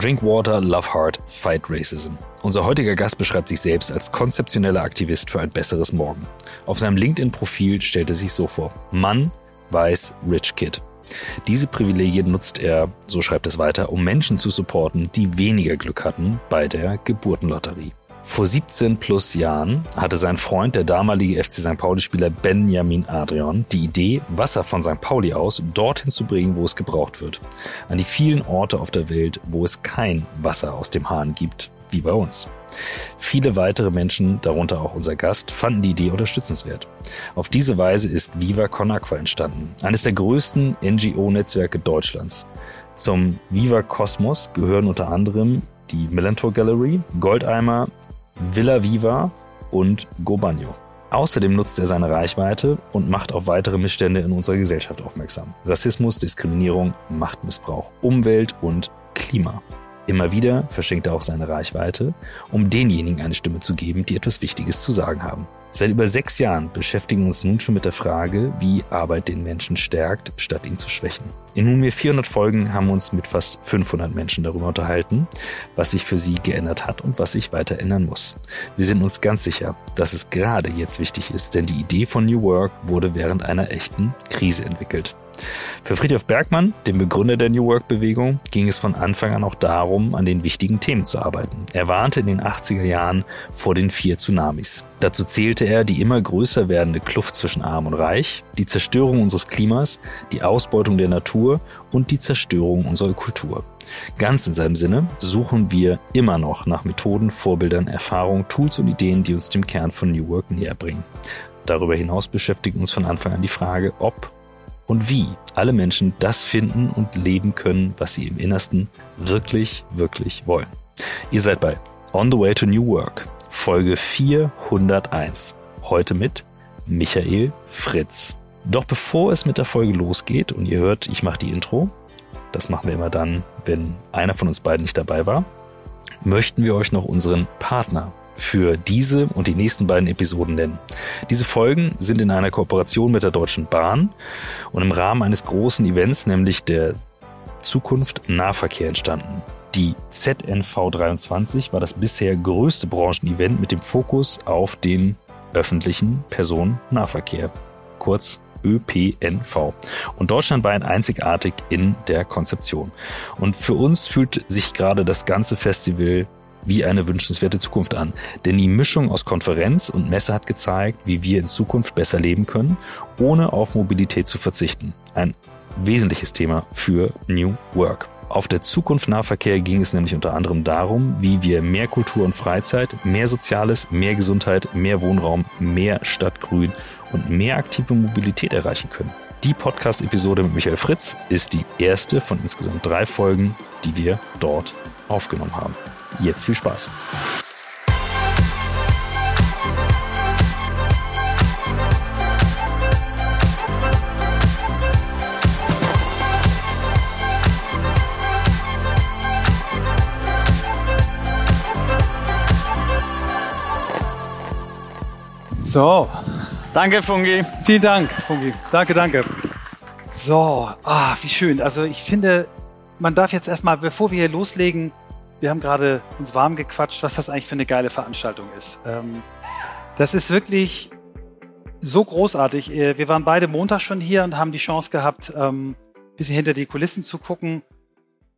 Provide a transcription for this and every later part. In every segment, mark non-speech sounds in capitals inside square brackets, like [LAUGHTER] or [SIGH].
Drink Water, Love Hard, Fight Racism. Unser heutiger Gast beschreibt sich selbst als konzeptioneller Aktivist für ein besseres Morgen. Auf seinem LinkedIn-Profil stellt er sich so vor. Mann, weiß, rich kid. Diese Privilegien nutzt er, so schreibt es weiter, um Menschen zu supporten, die weniger Glück hatten bei der Geburtenlotterie. Vor 17 plus Jahren hatte sein Freund, der damalige FC St. Pauli-Spieler Benjamin Adrian, die Idee, Wasser von St. Pauli aus dorthin zu bringen, wo es gebraucht wird. An die vielen Orte auf der Welt, wo es kein Wasser aus dem Hahn gibt, wie bei uns. Viele weitere Menschen, darunter auch unser Gast, fanden die Idee unterstützenswert. Auf diese Weise ist Viva Con Aqua entstanden, eines der größten NGO-Netzwerke Deutschlands. Zum Viva Kosmos gehören unter anderem die Melantor Gallery, Goldeimer, Villa Viva und Gobagno. Außerdem nutzt er seine Reichweite und macht auf weitere Missstände in unserer Gesellschaft aufmerksam. Rassismus, Diskriminierung, Machtmissbrauch, Umwelt und Klima. Immer wieder verschenkt er auch seine Reichweite, um denjenigen eine Stimme zu geben, die etwas Wichtiges zu sagen haben. Seit über sechs Jahren beschäftigen wir uns nun schon mit der Frage, wie Arbeit den Menschen stärkt, statt ihn zu schwächen. In nunmehr 400 Folgen haben wir uns mit fast 500 Menschen darüber unterhalten, was sich für sie geändert hat und was sich weiter ändern muss. Wir sind uns ganz sicher, dass es gerade jetzt wichtig ist, denn die Idee von New Work wurde während einer echten Krise entwickelt. Für Friedhof Bergmann, dem Begründer der New Work-Bewegung, ging es von Anfang an auch darum, an den wichtigen Themen zu arbeiten. Er warnte in den 80er Jahren vor den vier Tsunamis. Dazu zählte er die immer größer werdende Kluft zwischen Arm und Reich, die Zerstörung unseres Klimas, die Ausbeutung der Natur und die Zerstörung unserer Kultur. Ganz in seinem Sinne suchen wir immer noch nach Methoden, Vorbildern, Erfahrungen, Tools und Ideen, die uns dem Kern von New Work näher bringen. Darüber hinaus beschäftigt uns von Anfang an die Frage, ob und wie alle Menschen das finden und leben können, was sie im Innersten wirklich, wirklich wollen. Ihr seid bei On the Way to New Work, Folge 401. Heute mit Michael Fritz. Doch bevor es mit der Folge losgeht und ihr hört, ich mache die Intro, das machen wir immer dann, wenn einer von uns beiden nicht dabei war, möchten wir euch noch unseren Partner für diese und die nächsten beiden Episoden nennen. Diese Folgen sind in einer Kooperation mit der Deutschen Bahn und im Rahmen eines großen Events, nämlich der Zukunft Nahverkehr entstanden. Die ZNV 23 war das bisher größte Branchenevent mit dem Fokus auf den öffentlichen Personennahverkehr, kurz ÖPNV. Und Deutschland war ein einzigartig in der Konzeption. Und für uns fühlt sich gerade das ganze Festival wie eine wünschenswerte Zukunft an. Denn die Mischung aus Konferenz und Messe hat gezeigt, wie wir in Zukunft besser leben können, ohne auf Mobilität zu verzichten. Ein wesentliches Thema für New Work. Auf der Zukunft Nahverkehr ging es nämlich unter anderem darum, wie wir mehr Kultur und Freizeit, mehr Soziales, mehr Gesundheit, mehr Wohnraum, mehr Stadtgrün und mehr aktive Mobilität erreichen können. Die Podcast-Episode mit Michael Fritz ist die erste von insgesamt drei Folgen, die wir dort aufgenommen haben. Jetzt viel Spaß. So. Danke, Fungi. Vielen Dank, Fungi. Danke, danke. So, ah, wie schön. Also ich finde, man darf jetzt erstmal, bevor wir hier loslegen, wir haben gerade uns warm gequatscht, was das eigentlich für eine geile Veranstaltung ist. Ähm, das ist wirklich so großartig. Äh, wir waren beide Montag schon hier und haben die Chance gehabt, ähm, ein bisschen hinter die Kulissen zu gucken.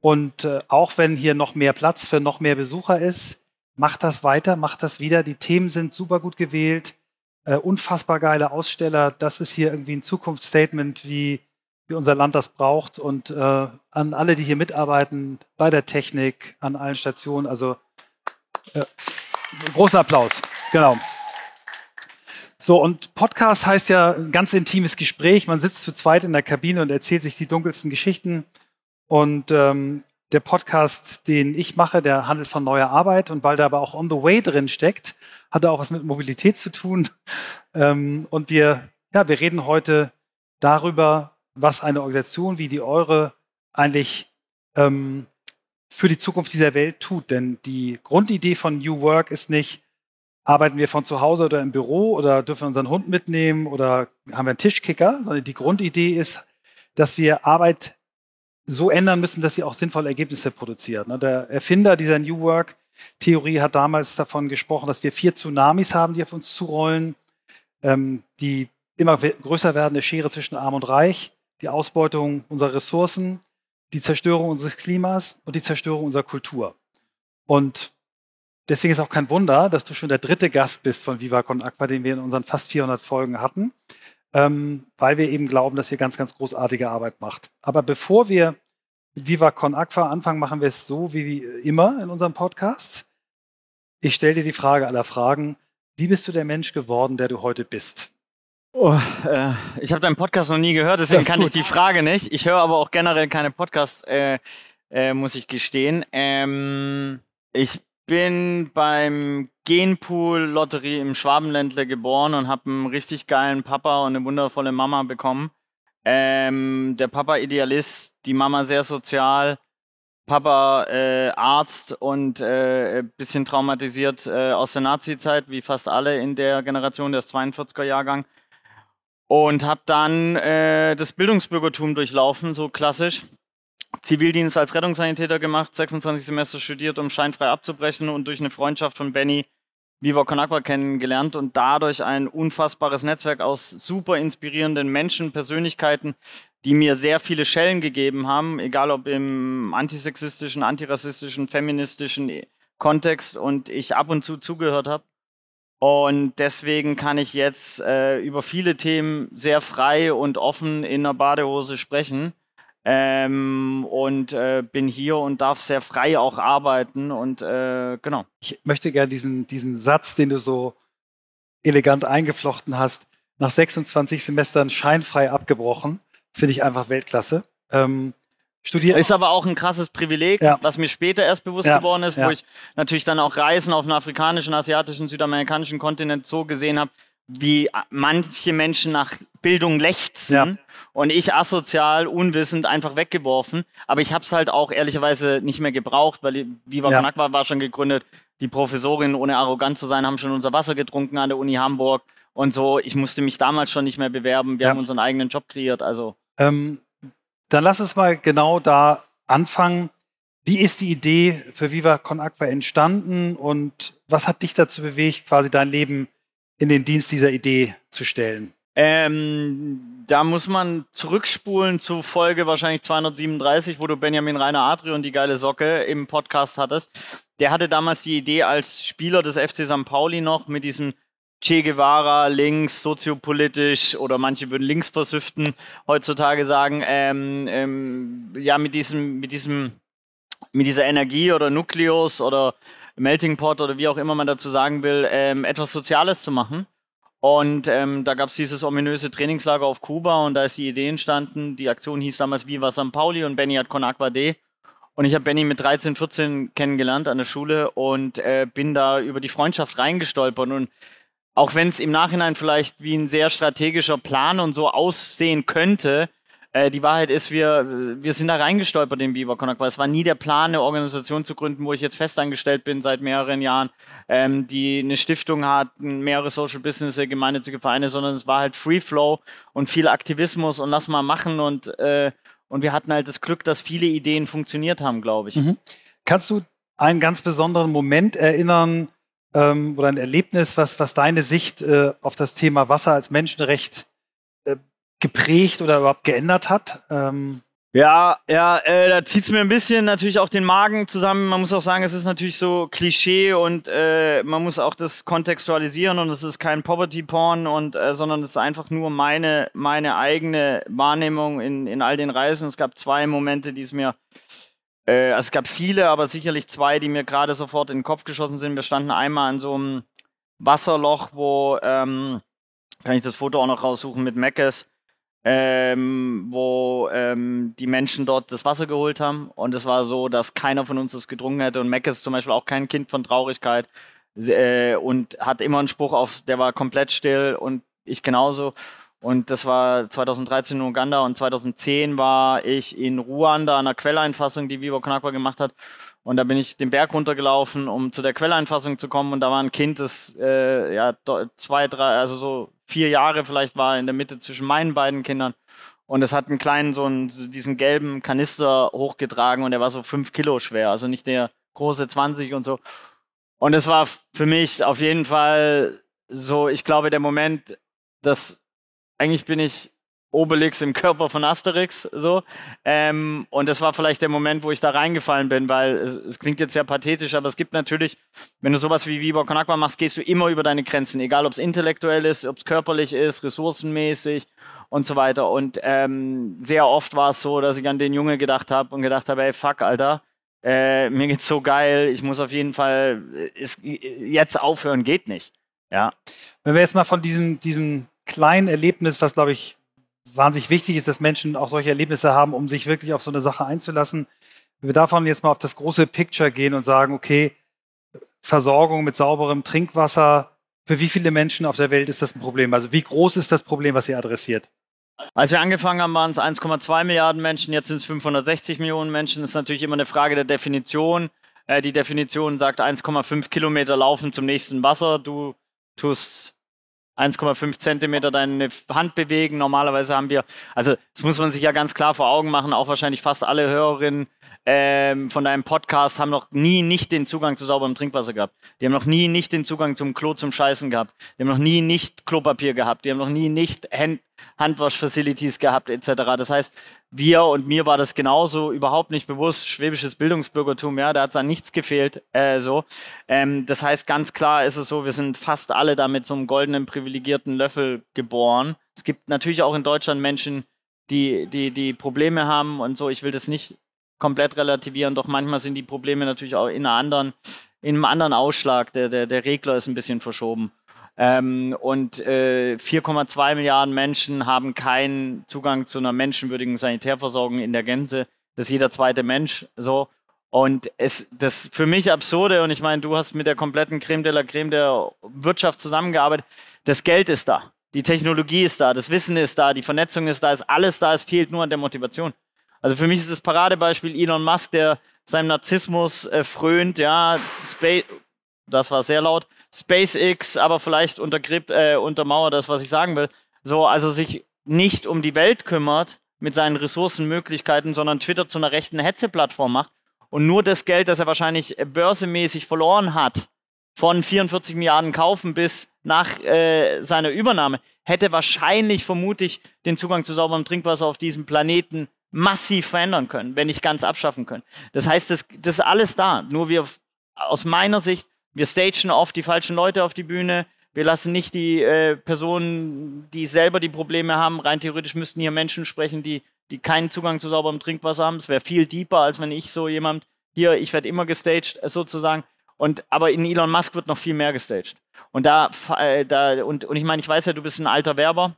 Und äh, auch wenn hier noch mehr Platz für noch mehr Besucher ist, macht das weiter, macht das wieder. Die Themen sind super gut gewählt, äh, unfassbar geile Aussteller. Das ist hier irgendwie ein Zukunftsstatement, wie wie unser Land das braucht. Und äh, an alle, die hier mitarbeiten, bei der Technik, an allen Stationen, also äh, großen Applaus. Genau. So, und Podcast heißt ja ein ganz intimes Gespräch. Man sitzt zu zweit in der Kabine und erzählt sich die dunkelsten Geschichten. Und ähm, der Podcast, den ich mache, der handelt von neuer Arbeit. Und weil da aber auch On the Way drin steckt, hat er auch was mit Mobilität zu tun. [LAUGHS] Ähm, und wir, ja, wir reden heute darüber, was eine Organisation wie die eure eigentlich ähm, für die Zukunft dieser Welt tut. Denn die Grundidee von New Work ist nicht, arbeiten wir von zu Hause oder im Büro oder dürfen wir unseren Hund mitnehmen oder haben wir einen Tischkicker, sondern die Grundidee ist, dass wir Arbeit so ändern müssen, dass sie auch sinnvolle Ergebnisse produzieren. Ne? Der Erfinder dieser New Work-Theorie hat damals davon gesprochen, dass wir vier Tsunamis haben, die auf uns zurollen. Ähm, die immer größer werdende Schere zwischen Arm und Reich, die Ausbeutung unserer Ressourcen, die Zerstörung unseres Klimas und die Zerstörung unserer Kultur. Und deswegen ist auch kein Wunder, dass du schon der dritte Gast bist von Viva Con Aqua, den wir in unseren fast 400 Folgen hatten ähm, weil wir eben glauben, dass ihr ganz, ganz großartige Arbeit macht. Aber bevor wir mit Viva Con Aqua anfangen, machen wir es so wie immer in unserem Podcast. Ich stelle dir die Frage aller Fragen. Wie bist du der Mensch geworden, der du heute bist? Oh, äh, ich habe deinen Podcast noch nie gehört, deswegen kann ich die Frage nicht. Ich höre aber auch generell keine Podcasts, äh, äh, muss ich gestehen. Ähm, ich bin beim Genpool-Lotterie im Schwabenländle geboren und habe einen richtig geilen Papa und eine wundervolle Mama bekommen. Ähm, der Papa Idealist, die Mama sehr sozial, Papa äh, Arzt und äh, bisschen traumatisiert äh, aus der Nazi-Zeit, wie fast alle in der Generation, der 42er Jahrgang. Und habe dann äh, das Bildungsbürgertum durchlaufen, so klassisch. Zivildienst als Rettungssanitäter gemacht, 26 Semester studiert, um scheinfrei abzubrechen und durch eine Freundschaft von Benny Viva Con Agua kennengelernt und dadurch ein unfassbares Netzwerk aus super inspirierenden Menschen, Persönlichkeiten, die mir sehr viele Schellen gegeben haben, egal ob im antisexistischen, antirassistischen, feministischen Kontext und ich ab und zu zugehört habe. Und deswegen kann ich jetzt äh, über viele Themen sehr frei und offen in einer Badehose sprechen ähm, und äh, bin hier und darf sehr frei auch arbeiten und äh, genau. Ich möchte gerne diesen, diesen Satz, den du so elegant eingeflochten hast, nach 26 Semestern scheinfrei abgebrochen, finde ich einfach Weltklasse. Ähm, studiert. Ist aber auch ein krasses Privileg, ja. was mir später erst bewusst ja. geworden ist, wo ja. ich natürlich dann auch Reisen auf dem afrikanischen, asiatischen, südamerikanischen Kontinent so gesehen habe, wie manche Menschen nach Bildung lechzen und ich asozial, unwissend einfach weggeworfen. Aber ich habe es halt auch ehrlicherweise nicht mehr gebraucht, weil Viva ja. Knack war, war schon gegründet. Die Professorinnen, ohne arrogant zu sein, haben schon unser Wasser getrunken an der Uni Hamburg und so. Ich musste mich damals schon nicht mehr bewerben. Wir haben unseren eigenen Job kreiert. Also. Ähm, dann lass uns mal genau da anfangen. Wie ist die Idee für Viva Con Aqua entstanden und was hat dich dazu bewegt, quasi dein Leben in den Dienst dieser Idee zu stellen? Ähm, da muss man zurückspulen zu Folge wahrscheinlich 237, wo du Benjamin Rainer Adri und die geile Socke im Podcast hattest. Der hatte damals die Idee als Spieler des FC St. Pauli noch mit diesem Che Guevara links, soziopolitisch oder manche würden links versüften heutzutage sagen, ähm, ähm, ja, mit diesem, mit diesem, mit dieser Energie oder Nukleus oder Melting Pot oder wie auch immer man dazu sagen will, ähm, etwas Soziales zu machen. Und ähm, da gab es dieses ominöse Trainingslager auf Kuba und da ist die Idee entstanden. Die Aktion hieß damals Viva San Pauli und Benny hat Con D. Und ich habe Benny mit 13, 14 kennengelernt an der Schule und äh, bin da über die Freundschaft reingestolpert. Und auch wenn es im Nachhinein vielleicht wie ein sehr strategischer Plan und so aussehen könnte, äh, die Wahrheit ist, wir, wir sind da reingestolpert in Biber Connect, weil es war nie der Plan, eine Organisation zu gründen, wo ich jetzt festangestellt bin seit mehreren Jahren, ähm, die eine Stiftung hat, mehrere Social Business, gemeinnützige Vereine, sondern es war halt Free Flow und viel Aktivismus und lass mal machen und, äh, und wir hatten halt das Glück, dass viele Ideen funktioniert haben, glaube ich. Mhm. Kannst du einen ganz besonderen Moment erinnern ähm, oder ein Erlebnis, was, was deine Sicht äh, auf das Thema Wasser als Menschenrecht geprägt oder überhaupt geändert hat? Ähm ja, ja, äh, da zieht's mir ein bisschen natürlich auch den Magen zusammen. Man muss auch sagen, es ist natürlich so Klischee und äh, man muss auch das kontextualisieren und es ist kein Poverty Porn und äh, sondern es ist einfach nur meine meine eigene Wahrnehmung in in all den Reisen. Es gab zwei Momente, die es mir äh, also es gab viele, aber sicherlich zwei, die mir gerade sofort in den Kopf geschossen sind. Wir standen einmal an so einem Wasserloch, wo ähm, kann ich das Foto auch noch raussuchen mit Meckes ähm, wo ähm, die Menschen dort das Wasser geholt haben. Und es war so, dass keiner von uns das getrunken hätte. Und Mac ist zum Beispiel auch kein Kind von Traurigkeit äh, und hat immer einen Spruch auf, der war komplett still und ich genauso. Und das war 2013 in Uganda und 2010 war ich in Ruanda an einer Quelleinfassung, die Vivo Knakwa gemacht hat. Und da bin ich den Berg runtergelaufen, um zu der Quelleinfassung zu kommen. Und da war ein Kind, das äh, ja zwei, drei, also so vier Jahre vielleicht war in der Mitte zwischen meinen beiden Kindern. und es hat einen kleinen, so einen, diesen gelben Kanister hochgetragen und der war so fünf Kilo schwer, also nicht der große 20 und so. Und es war für mich auf jeden Fall so, ich glaube, der Moment, dass eigentlich bin ich Obelix im Körper von Asterix, so. Ähm, und das war vielleicht der Moment, wo ich da reingefallen bin, weil es, es klingt jetzt sehr pathetisch, aber es gibt natürlich, wenn du sowas wie Viva Con Aqua machst, gehst du immer über deine Grenzen, egal ob es intellektuell ist, ob es körperlich ist, ressourcenmäßig und so weiter. Und ähm, sehr oft war es so, dass ich an den Junge gedacht habe und gedacht habe, ey, fuck, Alter, äh, mir geht's so geil, ich muss auf jeden Fall ist, jetzt aufhören, geht nicht. Ja. Wenn wir jetzt mal von diesem, diesem kleinen Erlebnis, was glaube ich wahnsinnig wichtig ist, dass Menschen auch solche Erlebnisse haben, um sich wirklich auf so eine Sache einzulassen. Wenn wir davon jetzt mal auf das große Picture gehen und sagen, okay, Versorgung mit sauberem Trinkwasser, für wie viele Menschen auf der Welt ist das ein Problem? Also wie groß ist das Problem, was ihr adressiert? Als wir angefangen haben, waren es 1,2 Milliarden Menschen, jetzt sind es 560 Millionen Menschen. Das ist natürlich immer eine Frage der Definition. Äh, die Definition sagt 1,5 Kilometer laufen zum nächsten Wasser. Du tust 1,5 Zentimeter deine Hand bewegen. Normalerweise haben wir, also das muss man sich ja ganz klar vor Augen machen, auch wahrscheinlich fast alle Hörerinnen ähm, von deinem Podcast haben noch nie nicht den Zugang zu sauberem Trinkwasser gehabt. Die haben noch nie nicht den Zugang zum Klo zum Scheißen gehabt. Die haben noch nie nicht Klopapier gehabt. Die haben noch nie nicht Hand Handwasch-Facilities gehabt etc. Das heißt, wir und mir war das genauso überhaupt nicht bewusst. Schwäbisches Bildungsbürgertum, ja, da hat es an nichts gefehlt. Äh, so. Ähm, das heißt, ganz klar ist es so, wir sind fast alle da mit so einem goldenen, privilegierten Löffel geboren. Es gibt natürlich auch in Deutschland Menschen, die, die, die Probleme haben und so. Ich will das nicht komplett relativieren, doch manchmal sind die Probleme natürlich auch in einer anderen, in einem anderen Ausschlag. Der, der, der Regler ist ein bisschen verschoben. Ähm, und äh, 4,2 Milliarden Menschen haben keinen Zugang zu einer menschenwürdigen Sanitärversorgung in der Gänze. Das ist jeder zweite Mensch so. Und es, das für mich absurde, und ich meine, du hast mit der kompletten Creme de la Creme der Wirtschaft zusammengearbeitet. Das Geld ist da. Die Technologie ist da, das Wissen ist da, die Vernetzung ist da, ist alles da, es fehlt nur an der Motivation. Also für mich ist das Paradebeispiel Elon Musk, der seinem Narzissmus äh, frönt, ja, Space, das war sehr laut, SpaceX, aber vielleicht untergräbt, äh, untermauert das, was ich sagen will. So, also sich nicht um die Welt kümmert mit seinen Ressourcenmöglichkeiten, sondern Twitter zu einer rechten Hetze-Plattform macht und nur das Geld, das er wahrscheinlich börsemäßig verloren hat, von 44 Milliarden kaufen bis nach äh, seiner Übernahme, hätte wahrscheinlich vermutlich den Zugang zu sauberem Trinkwasser auf diesem Planeten massiv verändern können, wenn nicht ganz abschaffen können. Das heißt, das, das ist alles da. Nur wir aus meiner Sicht wir stagen oft die falschen Leute auf die Bühne. Wir lassen nicht die äh, Personen, die selber die Probleme haben, rein theoretisch müssten hier Menschen sprechen, die, die keinen Zugang zu sauberem Trinkwasser haben. Es wäre viel deeper, als wenn ich so jemand hier, ich werde immer gestaged, äh, sozusagen. Und, aber in Elon Musk wird noch viel mehr gestaged. Und da, äh, da und, und ich meine, ich weiß ja, du bist ein alter Werber,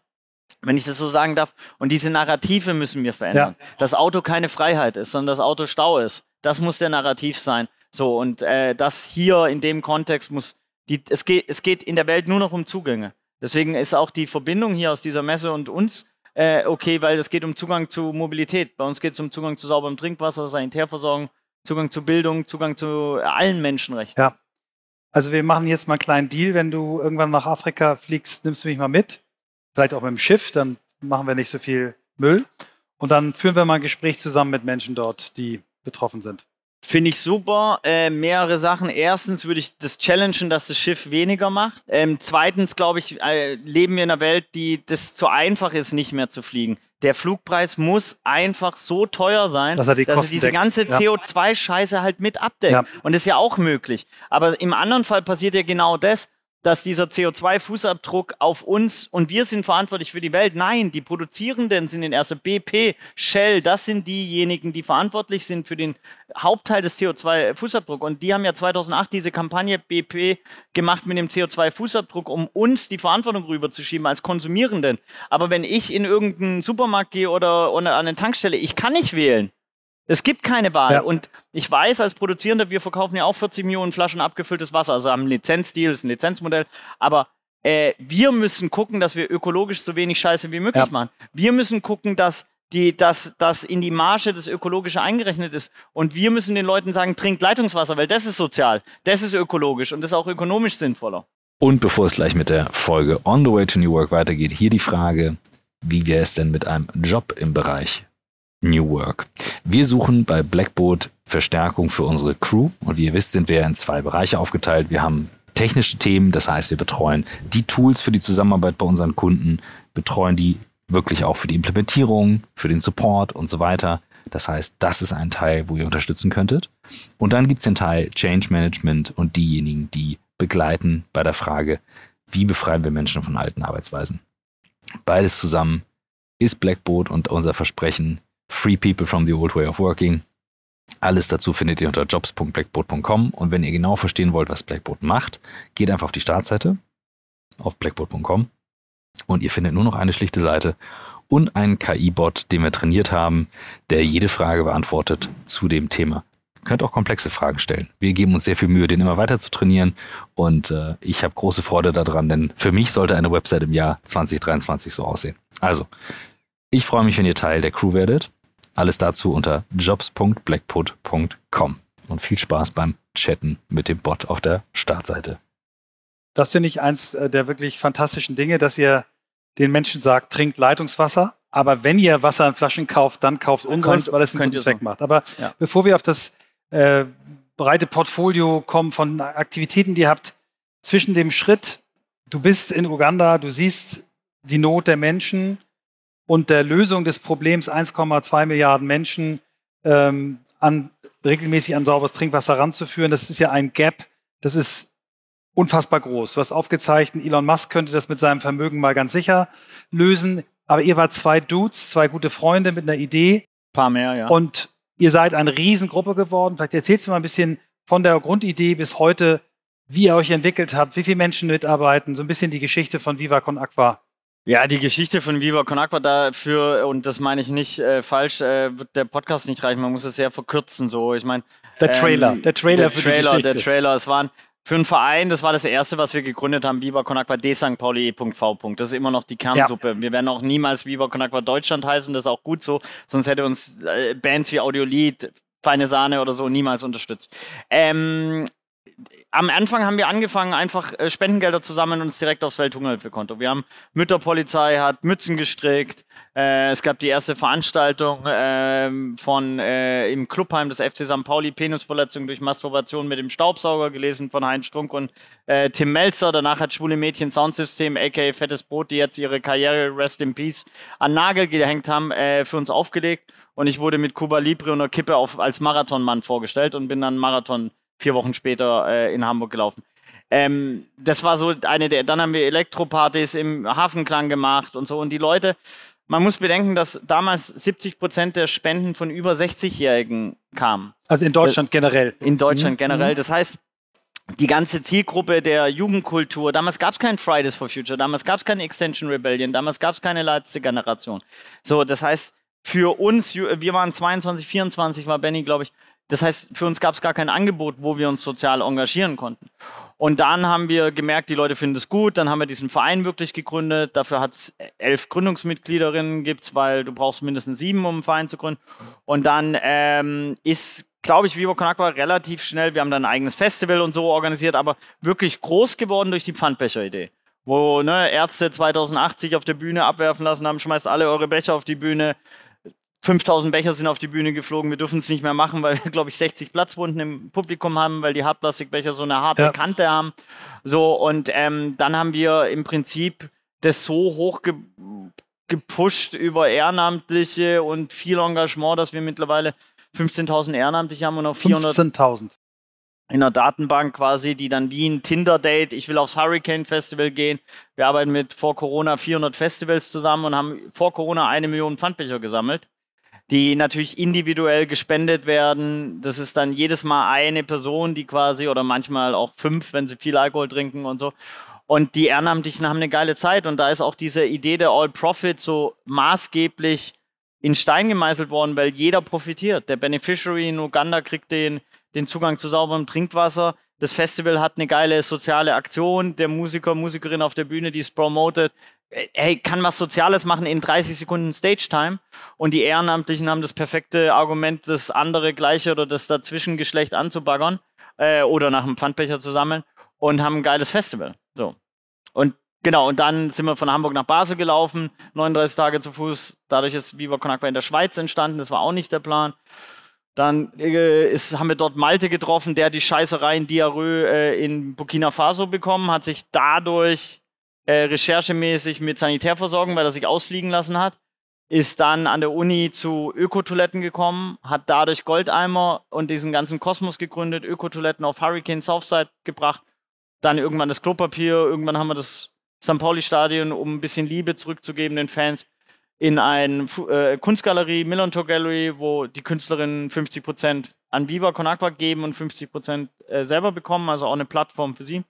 wenn ich das so sagen darf. Und diese Narrative müssen wir verändern. Ja. Das Auto keine Freiheit ist, sondern das Auto Stau ist. Das muss der Narrativ sein. So, und äh, das hier in dem Kontext muss, die, es, geht, es geht in der Welt nur noch um Zugänge. Deswegen ist auch die Verbindung hier aus dieser Messe und uns äh, okay, weil es geht um Zugang zu Mobilität. Bei uns geht es um Zugang zu sauberem Trinkwasser, Sanitärversorgung, Zugang zu Bildung, Zugang zu allen Menschenrechten. Ja. Also wir machen jetzt mal einen kleinen Deal. Wenn du irgendwann nach Afrika fliegst, nimmst du mich mal mit. Vielleicht auch mit dem Schiff, dann machen wir nicht so viel Müll. Und dann führen wir mal ein Gespräch zusammen mit Menschen dort, die betroffen sind. Finde ich super. Äh, mehrere Sachen. Erstens würde ich das challengen, dass das Schiff weniger macht. Ähm, zweitens, glaube ich, äh, leben wir in einer Welt, die das zu einfach ist, nicht mehr zu fliegen. Der Flugpreis muss einfach so teuer sein, dass er, die dass er diese ganze ja. CO2-Scheiße halt mit abdeckt. Ja. Und das ist ja auch möglich. Aber im anderen Fall passiert ja genau das dass dieser CO2-Fußabdruck auf uns und wir sind verantwortlich für die Welt. Nein, die Produzierenden sind in erster BP, Shell, das sind diejenigen, die verantwortlich sind für den Hauptteil des CO2-Fußabdrucks. Und die haben ja 2008 diese Kampagne BP gemacht mit dem CO2-Fußabdruck, um uns die Verantwortung rüberzuschieben als Konsumierenden. Aber wenn ich in irgendeinen Supermarkt gehe oder, oder an eine Tankstelle, ich kann nicht wählen. Es gibt keine Wahl. Ja. Und ich weiß als Produzierender, wir verkaufen ja auch 40 Millionen Flaschen abgefülltes Wasser, also haben einen Lizenzdeal, ist ein Lizenzmodell. Aber äh, wir müssen gucken, dass wir ökologisch so wenig Scheiße wie möglich ja. machen. Wir müssen gucken, dass die, dass das in die Marge das Ökologische eingerechnet ist. Und wir müssen den Leuten sagen, trinkt Leitungswasser, weil das ist sozial, das ist ökologisch und das ist auch ökonomisch sinnvoller. Und bevor es gleich mit der Folge On the Way to New Work weitergeht, hier die Frage, wie wäre es denn mit einem Job im Bereich New Work? Wir suchen bei Blackboard Verstärkung für unsere Crew und wie ihr wisst, sind wir in zwei Bereiche aufgeteilt. Wir haben technische Themen, das heißt, wir betreuen die Tools für die Zusammenarbeit bei unseren Kunden, betreuen die wirklich auch für die Implementierung, für den Support und so weiter. Das heißt, das ist ein Teil, wo ihr unterstützen könntet. Und dann gibt es den Teil Change Management und diejenigen, die begleiten bei der Frage, wie befreien wir Menschen von alten Arbeitsweisen. Beides zusammen ist Blackboard und unser Versprechen Free People from the Old Way of Working. Alles dazu findet ihr unter jobs.blackboard.com und wenn ihr genau verstehen wollt, was Blackboard macht, geht einfach auf die Startseite auf blackboard.com und ihr findet nur noch eine schlichte Seite und einen KI-Bot, den wir trainiert haben, der jede Frage beantwortet zu dem Thema. Ihr könnt auch komplexe Fragen stellen. Wir geben uns sehr viel Mühe, den immer weiter zu trainieren und äh, ich habe große Freude daran, denn für mich sollte eine Website im Jahr 2023 so aussehen. Also, ich freue mich, wenn ihr Teil der Crew werdet. Alles dazu unter jobs.blackput.com und viel Spaß beim Chatten mit dem Bot auf der Startseite. Das finde ich eins äh, der wirklich fantastischen Dinge, dass ihr den Menschen sagt, trinkt Leitungswasser. Aber wenn ihr Wasser in Flaschen kauft, dann kauft umsonst, weil es einen guten Zweck so. macht. Aber ja. bevor wir auf das äh, breite Portfolio kommen von Aktivitäten, die ihr habt, zwischen dem Schritt, du bist in Uganda, du siehst die Not der Menschen und der Lösung des Problems 1,2 Milliarden Menschen ähm, an, regelmäßig an sauberes Trinkwasser ranzuführen, das ist ja ein Gap, das ist unfassbar groß. Du hast aufgezeichnet, Elon Musk könnte das mit seinem Vermögen mal ganz sicher lösen. Aber ihr wart zwei Dudes, zwei gute Freunde mit einer Idee. Ein paar mehr, ja. Und ihr seid eine Riesengruppe geworden. Vielleicht erzählst du mal ein bisschen von der Grundidee bis heute, wie ihr euch entwickelt habt, wie viele Menschen mitarbeiten, so ein bisschen die Geschichte von Viva Con Aqua. Ja, die Geschichte von Viva Con Aqua dafür, und das meine ich nicht äh, falsch, äh, wird der Podcast nicht reichen. Man muss es sehr verkürzen. So, ich meine. Der Trailer, ähm, der Trailer der für Trailer, die Geschichte. Der Trailer, es waren für einen Verein, das war das erste, was wir gegründet haben, Viva Con Aqua de St. Pauli e.v. Das ist immer noch die Kernsuppe. Ja. Wir werden auch niemals Viva Con Aqua Deutschland heißen, das ist auch gut so, sonst hätte uns äh, Bands wie Audiolied, Feine Sahne oder so niemals unterstützt. Ähm, am Anfang haben wir angefangen, einfach äh, Spendengelder zu sammeln und es direkt aufs Welthungerhilfekonto. Wir haben Mütterpolizei hat Mützen gestrickt. Äh, es gab die erste Veranstaltung äh, von äh, im Clubheim des FC St. Pauli Penisverletzung durch Masturbation mit dem Staubsauger gelesen von Heinz Strunk und äh, Tim Melzer. Danach hat Schwule Mädchen Soundsystem, aka Fettes Brot, die jetzt ihre Karriere Rest in Peace an Nagel gehängt haben, äh, für uns aufgelegt. Und ich wurde mit Cuba Libre und einer Kippe auf, als Marathonmann vorgestellt und bin dann Marathon vier Wochen später äh, in Hamburg gelaufen. Ähm, das war so eine der, dann haben wir Elektropartys im Hafenklang gemacht und so. Und die Leute, man muss bedenken, dass damals 70 Prozent der Spenden von über 60-Jährigen kamen. Also in Deutschland das, generell. In Deutschland mhm. generell. Mhm. Das heißt, die ganze Zielgruppe der Jugendkultur, damals gab es kein Fridays for Future, damals gab es keine Extension Rebellion, damals gab es keine letzte Generation. So, das heißt, für uns, wir waren 22, 24, war Benny, glaube ich, das heißt, für uns gab es gar kein Angebot, wo wir uns sozial engagieren konnten. Und dann haben wir gemerkt, die Leute finden es gut. Dann haben wir diesen Verein wirklich gegründet. Dafür hat es elf Gründungsmitgliederinnen, gibt's, weil du brauchst mindestens sieben, um einen Verein zu gründen. Und dann ähm, ist, glaube ich, Viva Con relativ schnell. Wir haben dann ein eigenes Festival und so organisiert, aber wirklich groß geworden durch die Pfandbecher-Idee wo ne, Ärzte 2080 auf der Bühne abwerfen lassen haben, schmeißt alle eure Becher auf die Bühne. 5000 Becher sind auf die Bühne geflogen. Wir dürfen es nicht mehr machen, weil wir, glaube ich, 60 Platzwunden im Publikum haben, weil die Hartplastikbecher so eine harte ja. Kante haben. So, und ähm, dann haben wir im Prinzip das so hoch ge gepusht über Ehrenamtliche und viel Engagement, dass wir mittlerweile 15.000 Ehrenamtliche haben und noch 400. 15.000 in der Datenbank quasi, die dann wie ein Tinder-Date, ich will aufs Hurricane Festival gehen. Wir arbeiten mit vor Corona 400 Festivals zusammen und haben vor Corona eine Million Pfandbecher gesammelt die natürlich individuell gespendet werden. Das ist dann jedes Mal eine Person, die quasi, oder manchmal auch fünf, wenn sie viel Alkohol trinken und so. Und die Ehrenamtlichen haben eine geile Zeit und da ist auch diese Idee der All Profit so maßgeblich in Stein gemeißelt worden, weil jeder profitiert. Der Beneficiary in Uganda kriegt den, den Zugang zu sauberem Trinkwasser. Das Festival hat eine geile soziale Aktion. Der Musiker, Musikerin auf der Bühne, die es promotet, hey, kann was Soziales machen in 30 Sekunden Stage-Time. Und die Ehrenamtlichen haben das perfekte Argument, das andere gleiche oder das Dazwischengeschlecht anzubaggern äh, oder nach einem Pfandbecher zu sammeln und haben ein geiles Festival. So. Und Genau, und dann sind wir von Hamburg nach Basel gelaufen, 39 Tage zu Fuß. Dadurch ist Viva Con in der Schweiz entstanden, das war auch nicht der Plan. Dann äh, ist, haben wir dort Malte getroffen, der die Scheißerei in Diarrhoe äh, in Burkina Faso bekommen, hat sich dadurch äh, recherchemäßig mit Sanitärversorgung, weil er sich ausfliegen lassen hat, ist dann an der Uni zu Ökotoiletten gekommen, hat dadurch Goldeimer und diesen ganzen Kosmos gegründet, Ökotoiletten auf Hurricane Southside gebracht, dann irgendwann das Klopapier, irgendwann haben wir das St. Pauli-Stadion, um ein bisschen Liebe zurückzugeben den Fans, in eine äh, Kunstgalerie, Millantor Gallery, wo die Künstlerinnen 50% an Viva Con Agua geben und 50% äh, selber bekommen, also auch eine Plattform für sie.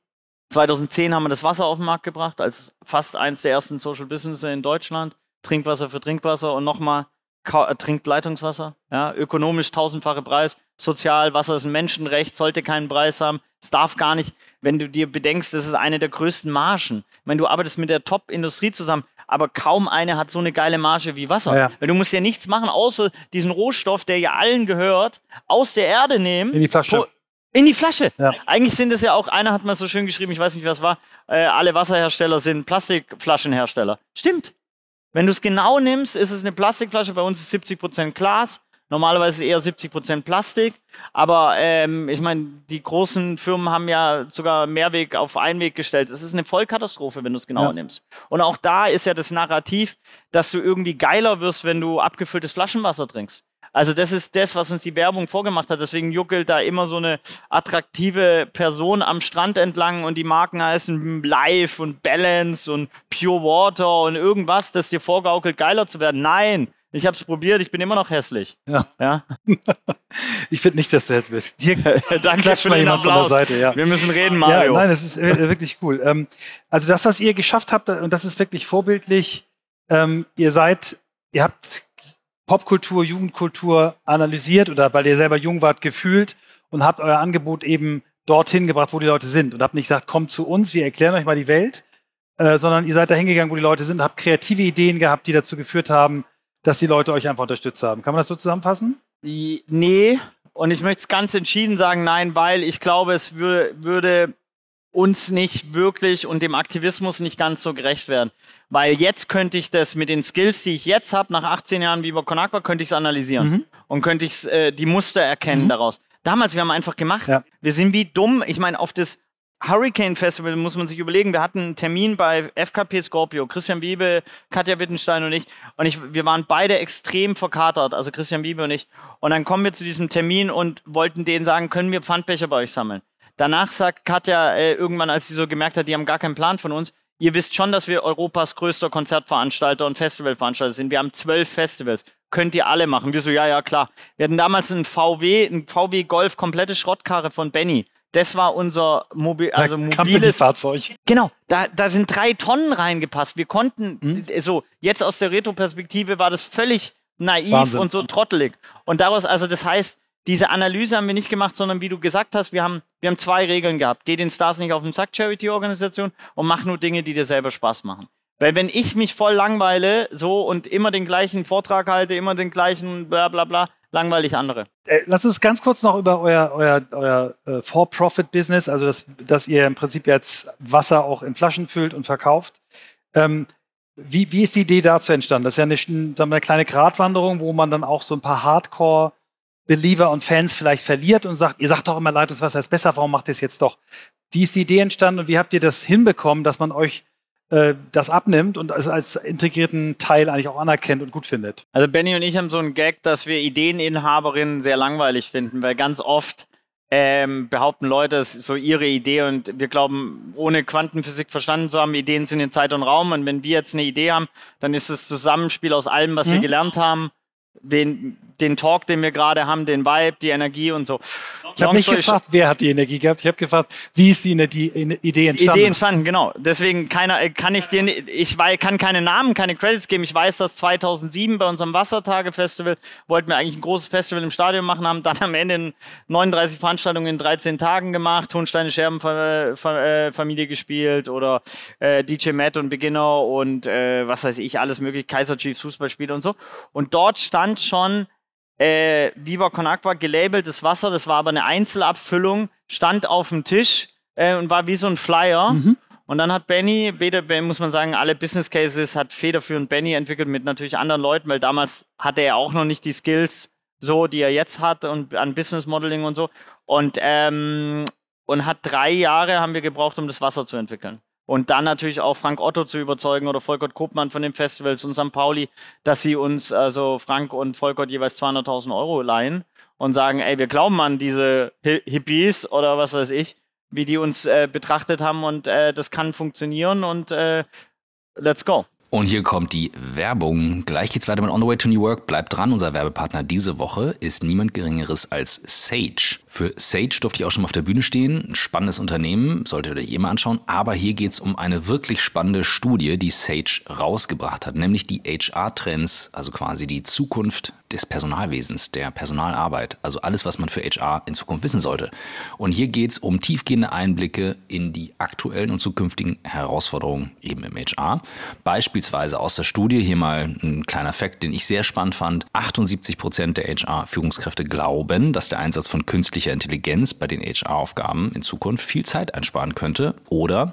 2010 haben wir das Wasser auf den Markt gebracht, als fast eins der ersten Social Businesses in Deutschland. Trinkwasser für Trinkwasser und nochmal äh, trinkt Leitungswasser. Ja, ökonomisch tausendfache Preis, sozial, Wasser ist ein Menschenrecht, sollte keinen Preis haben. Es darf gar nicht, wenn du dir bedenkst, das ist eine der größten Margen. Ich meine, du arbeitest mit der Top-Industrie zusammen, aber kaum eine hat so eine geile Marge wie Wasser. Ja. Weil du musst ja nichts machen, außer diesen Rohstoff, der ja allen gehört, aus der Erde nehmen. In die Flasche. In die Flasche. Ja. Eigentlich sind es ja auch, einer hat mal so schön geschrieben, ich weiß nicht, wer es war, äh, alle Wasserhersteller sind Plastikflaschenhersteller. Stimmt. Wenn du es genau nimmst, ist es eine Plastikflasche, bei uns ist 70% Glas, normalerweise eher 70% Plastik. Aber ähm, ich meine, die großen Firmen haben ja sogar Mehrweg auf Einweg gestellt. Es ist eine Vollkatastrophe, wenn du es genau ja. nimmst. Und auch da ist ja das Narrativ, dass du irgendwie geiler wirst, wenn du abgefülltes Flaschenwasser trinkst. Also das ist das, was uns die Werbung vorgemacht hat. Deswegen juckelt da immer so eine attraktive Person am Strand entlang und die Marken heißen Life und Balance und Pure Water und irgendwas, das dir vorgaukelt, geiler zu werden. Nein, ich habe es probiert, ich bin immer noch hässlich. Ja. ja? [LAUGHS] ich finde nicht, dass du hässlich bist. Dir [LAUGHS] Danke für den Applaus. Seite, ja. Wir müssen reden, Mario. Ja, nein, das ist äh, wirklich cool. Ähm, also das, was ihr geschafft habt, und das ist wirklich vorbildlich, ähm, ihr seid, ihr habt Popkultur, Jugendkultur analysiert oder weil ihr selber jung wart, gefühlt und habt euer Angebot eben dorthin gebracht, wo die Leute sind und habt nicht gesagt, kommt zu uns, wir erklären euch mal die Welt, äh, sondern ihr seid da hingegangen, wo die Leute sind, habt kreative Ideen gehabt, die dazu geführt haben, dass die Leute euch einfach unterstützt haben. Kann man das so zusammenfassen? Nee, und ich möchte es ganz entschieden sagen, nein, weil ich glaube, es würde uns nicht wirklich und dem Aktivismus nicht ganz so gerecht werden. Weil jetzt könnte ich das mit den Skills, die ich jetzt habe, nach 18 Jahren Viva Con Agua, könnte ich es analysieren mhm. und könnte ich äh, die Muster erkennen mhm. daraus. Damals, wir haben einfach gemacht. Ja. Wir sind wie dumm. Ich meine, auf das Hurricane Festival muss man sich überlegen, wir hatten einen Termin bei FKP Scorpio, Christian Wiebe, Katja Wittenstein und ich. Und ich, wir waren beide extrem verkatert, also Christian Wiebe und ich. Und dann kommen wir zu diesem Termin und wollten denen sagen, können wir Pfandbecher bei euch sammeln? Danach sagt Katja äh, irgendwann, als sie so gemerkt hat, die haben gar keinen Plan von uns, ihr wisst schon, dass wir Europas größter Konzertveranstalter und Festivalveranstalter sind. Wir haben zwölf Festivals. Könnt ihr alle machen? Wir so, ja, ja, klar. Wir hatten damals einen VW, ein VW Golf, komplette Schrottkarre von Benny. Das war unser Mobil, also mobiles Fahrzeug. Genau, da, da sind drei Tonnen reingepasst. Wir konnten, hm? so, jetzt aus der Retro-Perspektive war das völlig naiv Wahnsinn. und so trottelig. Und daraus, also das heißt, diese Analyse haben wir nicht gemacht, sondern wie du gesagt hast, wir haben, wir haben zwei Regeln gehabt. Geh den Stars nicht auf den Sack, Charity-Organisation, und mach nur Dinge, die dir selber Spaß machen. Weil wenn ich mich voll langweile, so und immer den gleichen Vortrag halte, immer den gleichen bla bla bla, langweile ich andere. Äh, lass uns ganz kurz noch über euer, euer, euer äh, For-Profit-Business, also dass, dass ihr im Prinzip jetzt Wasser auch in Flaschen füllt und verkauft. Ähm, wie, wie ist die Idee dazu entstanden? Das ist ja eine, eine kleine Gratwanderung, wo man dann auch so ein paar Hardcore- Believer und Fans vielleicht verliert und sagt, ihr sagt doch immer Leitungswasser ist besser, warum macht ihr es jetzt doch? Wie ist die Idee entstanden und wie habt ihr das hinbekommen, dass man euch äh, das abnimmt und als, als integrierten Teil eigentlich auch anerkennt und gut findet? Also Benny und ich haben so einen Gag, dass wir Ideeninhaberinnen sehr langweilig finden, weil ganz oft ähm, behaupten Leute, es ist so ihre Idee und wir glauben, ohne Quantenphysik verstanden zu haben, Ideen sind in Zeit und Raum und wenn wir jetzt eine Idee haben, dann ist es Zusammenspiel aus allem, was mhm. wir gelernt haben den, den Talk, den wir gerade haben, den Vibe, die Energie und so. Ich habe nicht gefragt, wer hat die Energie gehabt. Ich habe gefragt, wie ist die Idee entstanden? Idee entstanden, genau. Deswegen keiner, äh, kann ich dir, ich kann keine Namen, keine Credits geben. Ich weiß, dass 2007 bei unserem Wassertage-Festival wollten wir eigentlich ein großes Festival im Stadion machen, haben dann am Ende 39 Veranstaltungen in 13 Tagen gemacht, Hohensteine Scherben äh, Familie gespielt oder äh, DJ Matt und Beginner und äh, was weiß ich, alles mögliche, Kaiser Chiefs Fußballspiele und so. Und dort stand stand schon äh, Viva Con Agua gelabeltes Wasser, das war aber eine Einzelabfüllung, stand auf dem Tisch äh, und war wie so ein Flyer. Mhm. Und dann hat Benny, muss man sagen, alle Business Cases hat federführend Benny entwickelt mit natürlich anderen Leuten, weil damals hatte er auch noch nicht die Skills, so, die er jetzt hat und an Business Modeling und so. Und, ähm, und hat drei Jahre haben wir gebraucht, um das Wasser zu entwickeln. Und dann natürlich auch Frank Otto zu überzeugen oder Volkert Kopmann von den Festivals und St. Pauli, dass sie uns, also Frank und Volkert jeweils 200.000 Euro leihen und sagen, ey, wir glauben an diese Hippies oder was weiß ich, wie die uns äh, betrachtet haben und äh, das kann funktionieren und äh, let's go. Und hier kommt die Werbung. Gleich geht's weiter mit On the Way to New Work. Bleibt dran. Unser Werbepartner diese Woche ist niemand Geringeres als Sage. Für Sage durfte ich auch schon mal auf der Bühne stehen. Ein spannendes Unternehmen, solltet ihr euch eh mal anschauen. Aber hier geht's um eine wirklich spannende Studie, die Sage rausgebracht hat, nämlich die HR-Trends, also quasi die Zukunft des Personalwesens, der Personalarbeit, also alles, was man für HR in Zukunft wissen sollte. Und hier geht es um tiefgehende Einblicke in die aktuellen und zukünftigen Herausforderungen eben im HR. Beispielsweise aus der Studie, hier mal ein kleiner Fakt, den ich sehr spannend fand. 78 Prozent der HR-Führungskräfte glauben, dass der Einsatz von künstlicher Intelligenz bei den HR-Aufgaben in Zukunft viel Zeit einsparen könnte. Oder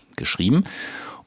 geschrieben.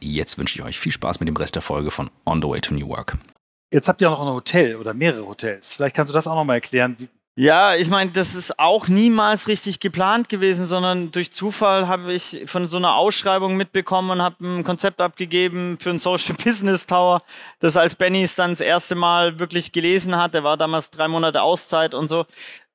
Jetzt wünsche ich euch viel Spaß mit dem Rest der Folge von On the Way to New Work. Jetzt habt ihr auch noch ein Hotel oder mehrere Hotels. Vielleicht kannst du das auch noch mal erklären. Ja, ich meine, das ist auch niemals richtig geplant gewesen, sondern durch Zufall habe ich von so einer Ausschreibung mitbekommen und habe ein Konzept abgegeben für einen Social [LAUGHS] Business Tower, das als Benny es dann das erste Mal wirklich gelesen hat. Der war damals drei Monate Auszeit und so.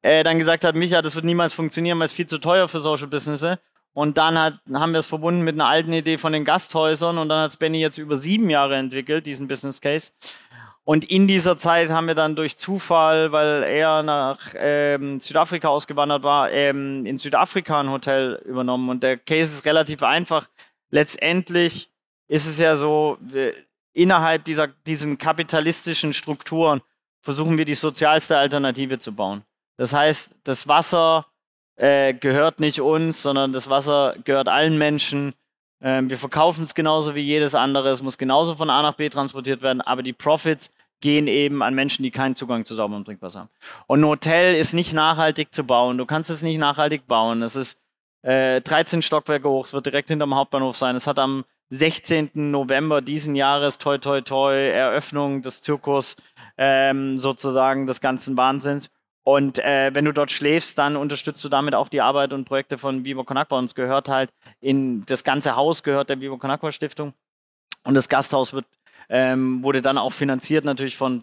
Äh, dann gesagt hat, Micha, das wird niemals funktionieren, weil es viel zu teuer für Social Business. Und dann hat, haben wir es verbunden mit einer alten Idee von den Gasthäusern und dann hat es Benny jetzt über sieben Jahre entwickelt, diesen Business Case. Und in dieser Zeit haben wir dann durch Zufall, weil er nach ähm, Südafrika ausgewandert war, ähm, in Südafrika ein Hotel übernommen. Und der Case ist relativ einfach. Letztendlich ist es ja so, wir, innerhalb dieser diesen kapitalistischen Strukturen versuchen wir die sozialste Alternative zu bauen. Das heißt, das Wasser äh, gehört nicht uns, sondern das Wasser gehört allen Menschen. Ähm, wir verkaufen es genauso wie jedes andere. Es muss genauso von A nach B transportiert werden, aber die Profits gehen eben an Menschen, die keinen Zugang zu sauberem Trinkwasser haben. Und ein Hotel ist nicht nachhaltig zu bauen. Du kannst es nicht nachhaltig bauen. Es ist äh, 13 Stockwerke hoch. Es wird direkt hinterm Hauptbahnhof sein. Es hat am 16. November diesen Jahres, toi, toi, toi, Eröffnung des Zirkus ähm, sozusagen des ganzen Wahnsinns. Und äh, wenn du dort schläfst, dann unterstützt du damit auch die Arbeit und Projekte von Vivo Conakwa. Uns gehört halt in das ganze Haus gehört der Vivo Conakwa Stiftung. Und das Gasthaus wird, ähm, wurde dann auch finanziert natürlich von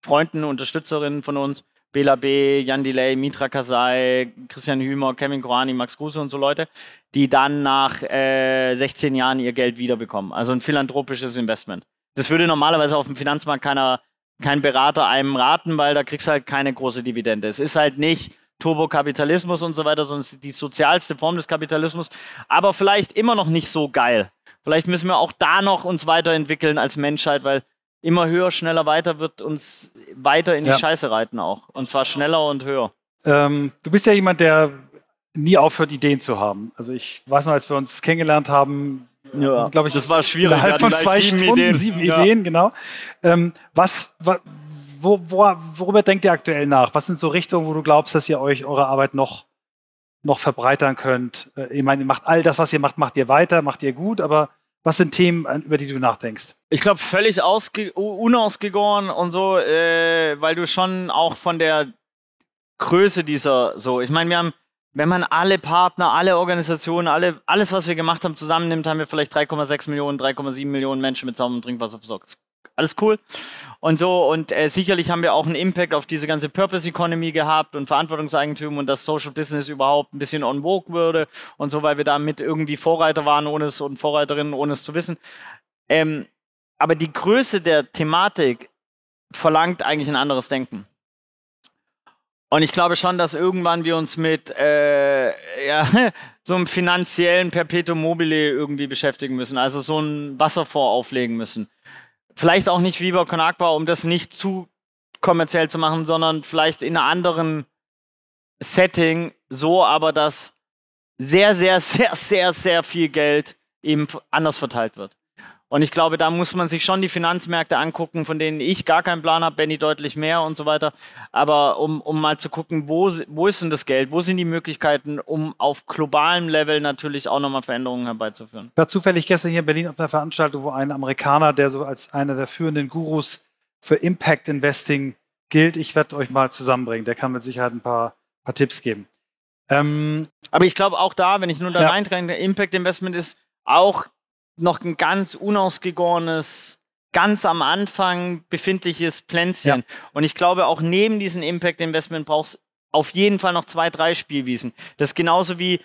Freunden, Unterstützerinnen von uns. Bela B., Jan Delay, Mitra Kasai, Christian Hümer, Kevin Korani, Max Kruse und so Leute, die dann nach äh, 16 Jahren ihr Geld wiederbekommen. Also ein philanthropisches Investment. Das würde normalerweise auf dem Finanzmarkt keiner kein Berater einem raten, weil da kriegst du halt keine große Dividende. Es ist halt nicht Turbokapitalismus und so weiter, sondern die sozialste Form des Kapitalismus, aber vielleicht immer noch nicht so geil. Vielleicht müssen wir auch da noch uns weiterentwickeln als Menschheit, weil immer höher, schneller, weiter wird uns weiter in die ja. Scheiße reiten auch. Und zwar schneller und höher. Ähm, du bist ja jemand, der nie aufhört, Ideen zu haben. Also ich weiß noch, als wir uns kennengelernt haben, ja, glaube ich, das war schwierig. Innerhalb von zwei sieben Stunden, Ideen. sieben ja. Ideen, genau. Ähm, was, was wo, wo, worüber denkt ihr aktuell nach? Was sind so Richtungen, wo du glaubst, dass ihr euch eure Arbeit noch, noch verbreitern könnt? Äh, ich meine, ihr macht all das, was ihr macht, macht ihr weiter, macht ihr gut, aber was sind Themen, über die du nachdenkst? Ich glaube, völlig unausgegoren und so, äh, weil du schon auch von der Größe dieser so, ich meine, wir haben wenn man alle Partner, alle Organisationen, alle, alles, was wir gemacht haben, zusammennimmt, haben wir vielleicht 3,6 Millionen, 3,7 Millionen Menschen mit sauberem Trinkwasser versorgt. Alles cool. Und so, und äh, sicherlich haben wir auch einen Impact auf diese ganze Purpose Economy gehabt und Verantwortungseigentum und dass Social Business überhaupt ein bisschen on vogue würde und so, weil wir damit irgendwie Vorreiter waren, ohne es und Vorreiterinnen, ohne es zu wissen. Ähm, aber die Größe der Thematik verlangt eigentlich ein anderes Denken. Und ich glaube schon, dass irgendwann wir uns mit äh, ja, [LAUGHS] so einem finanziellen Perpetuum mobile irgendwie beschäftigen müssen, also so ein Wasserfonds auflegen müssen. Vielleicht auch nicht Viva Con Agua, um das nicht zu kommerziell zu machen, sondern vielleicht in einem anderen Setting, so aber, dass sehr, sehr, [LAUGHS] sehr, sehr, sehr viel Geld eben anders verteilt wird. Und ich glaube, da muss man sich schon die Finanzmärkte angucken, von denen ich gar keinen Plan habe, Benny deutlich mehr und so weiter. Aber um, um mal zu gucken, wo, wo ist denn das Geld, wo sind die Möglichkeiten, um auf globalem Level natürlich auch nochmal Veränderungen herbeizuführen. Ich war zufällig gestern hier in Berlin auf einer Veranstaltung, wo ein Amerikaner, der so als einer der führenden Gurus für Impact Investing gilt, ich werde euch mal zusammenbringen. Der kann mit Sicherheit ein paar, paar Tipps geben. Ähm, Aber ich glaube auch da, wenn ich nur da ja. reintrete, Impact Investment ist auch noch ein ganz unausgegorenes, ganz am Anfang befindliches Pflänzchen. Ja. Und ich glaube, auch neben diesem Impact Investment brauchst auf jeden Fall noch zwei, drei Spielwiesen. Das ist genauso wie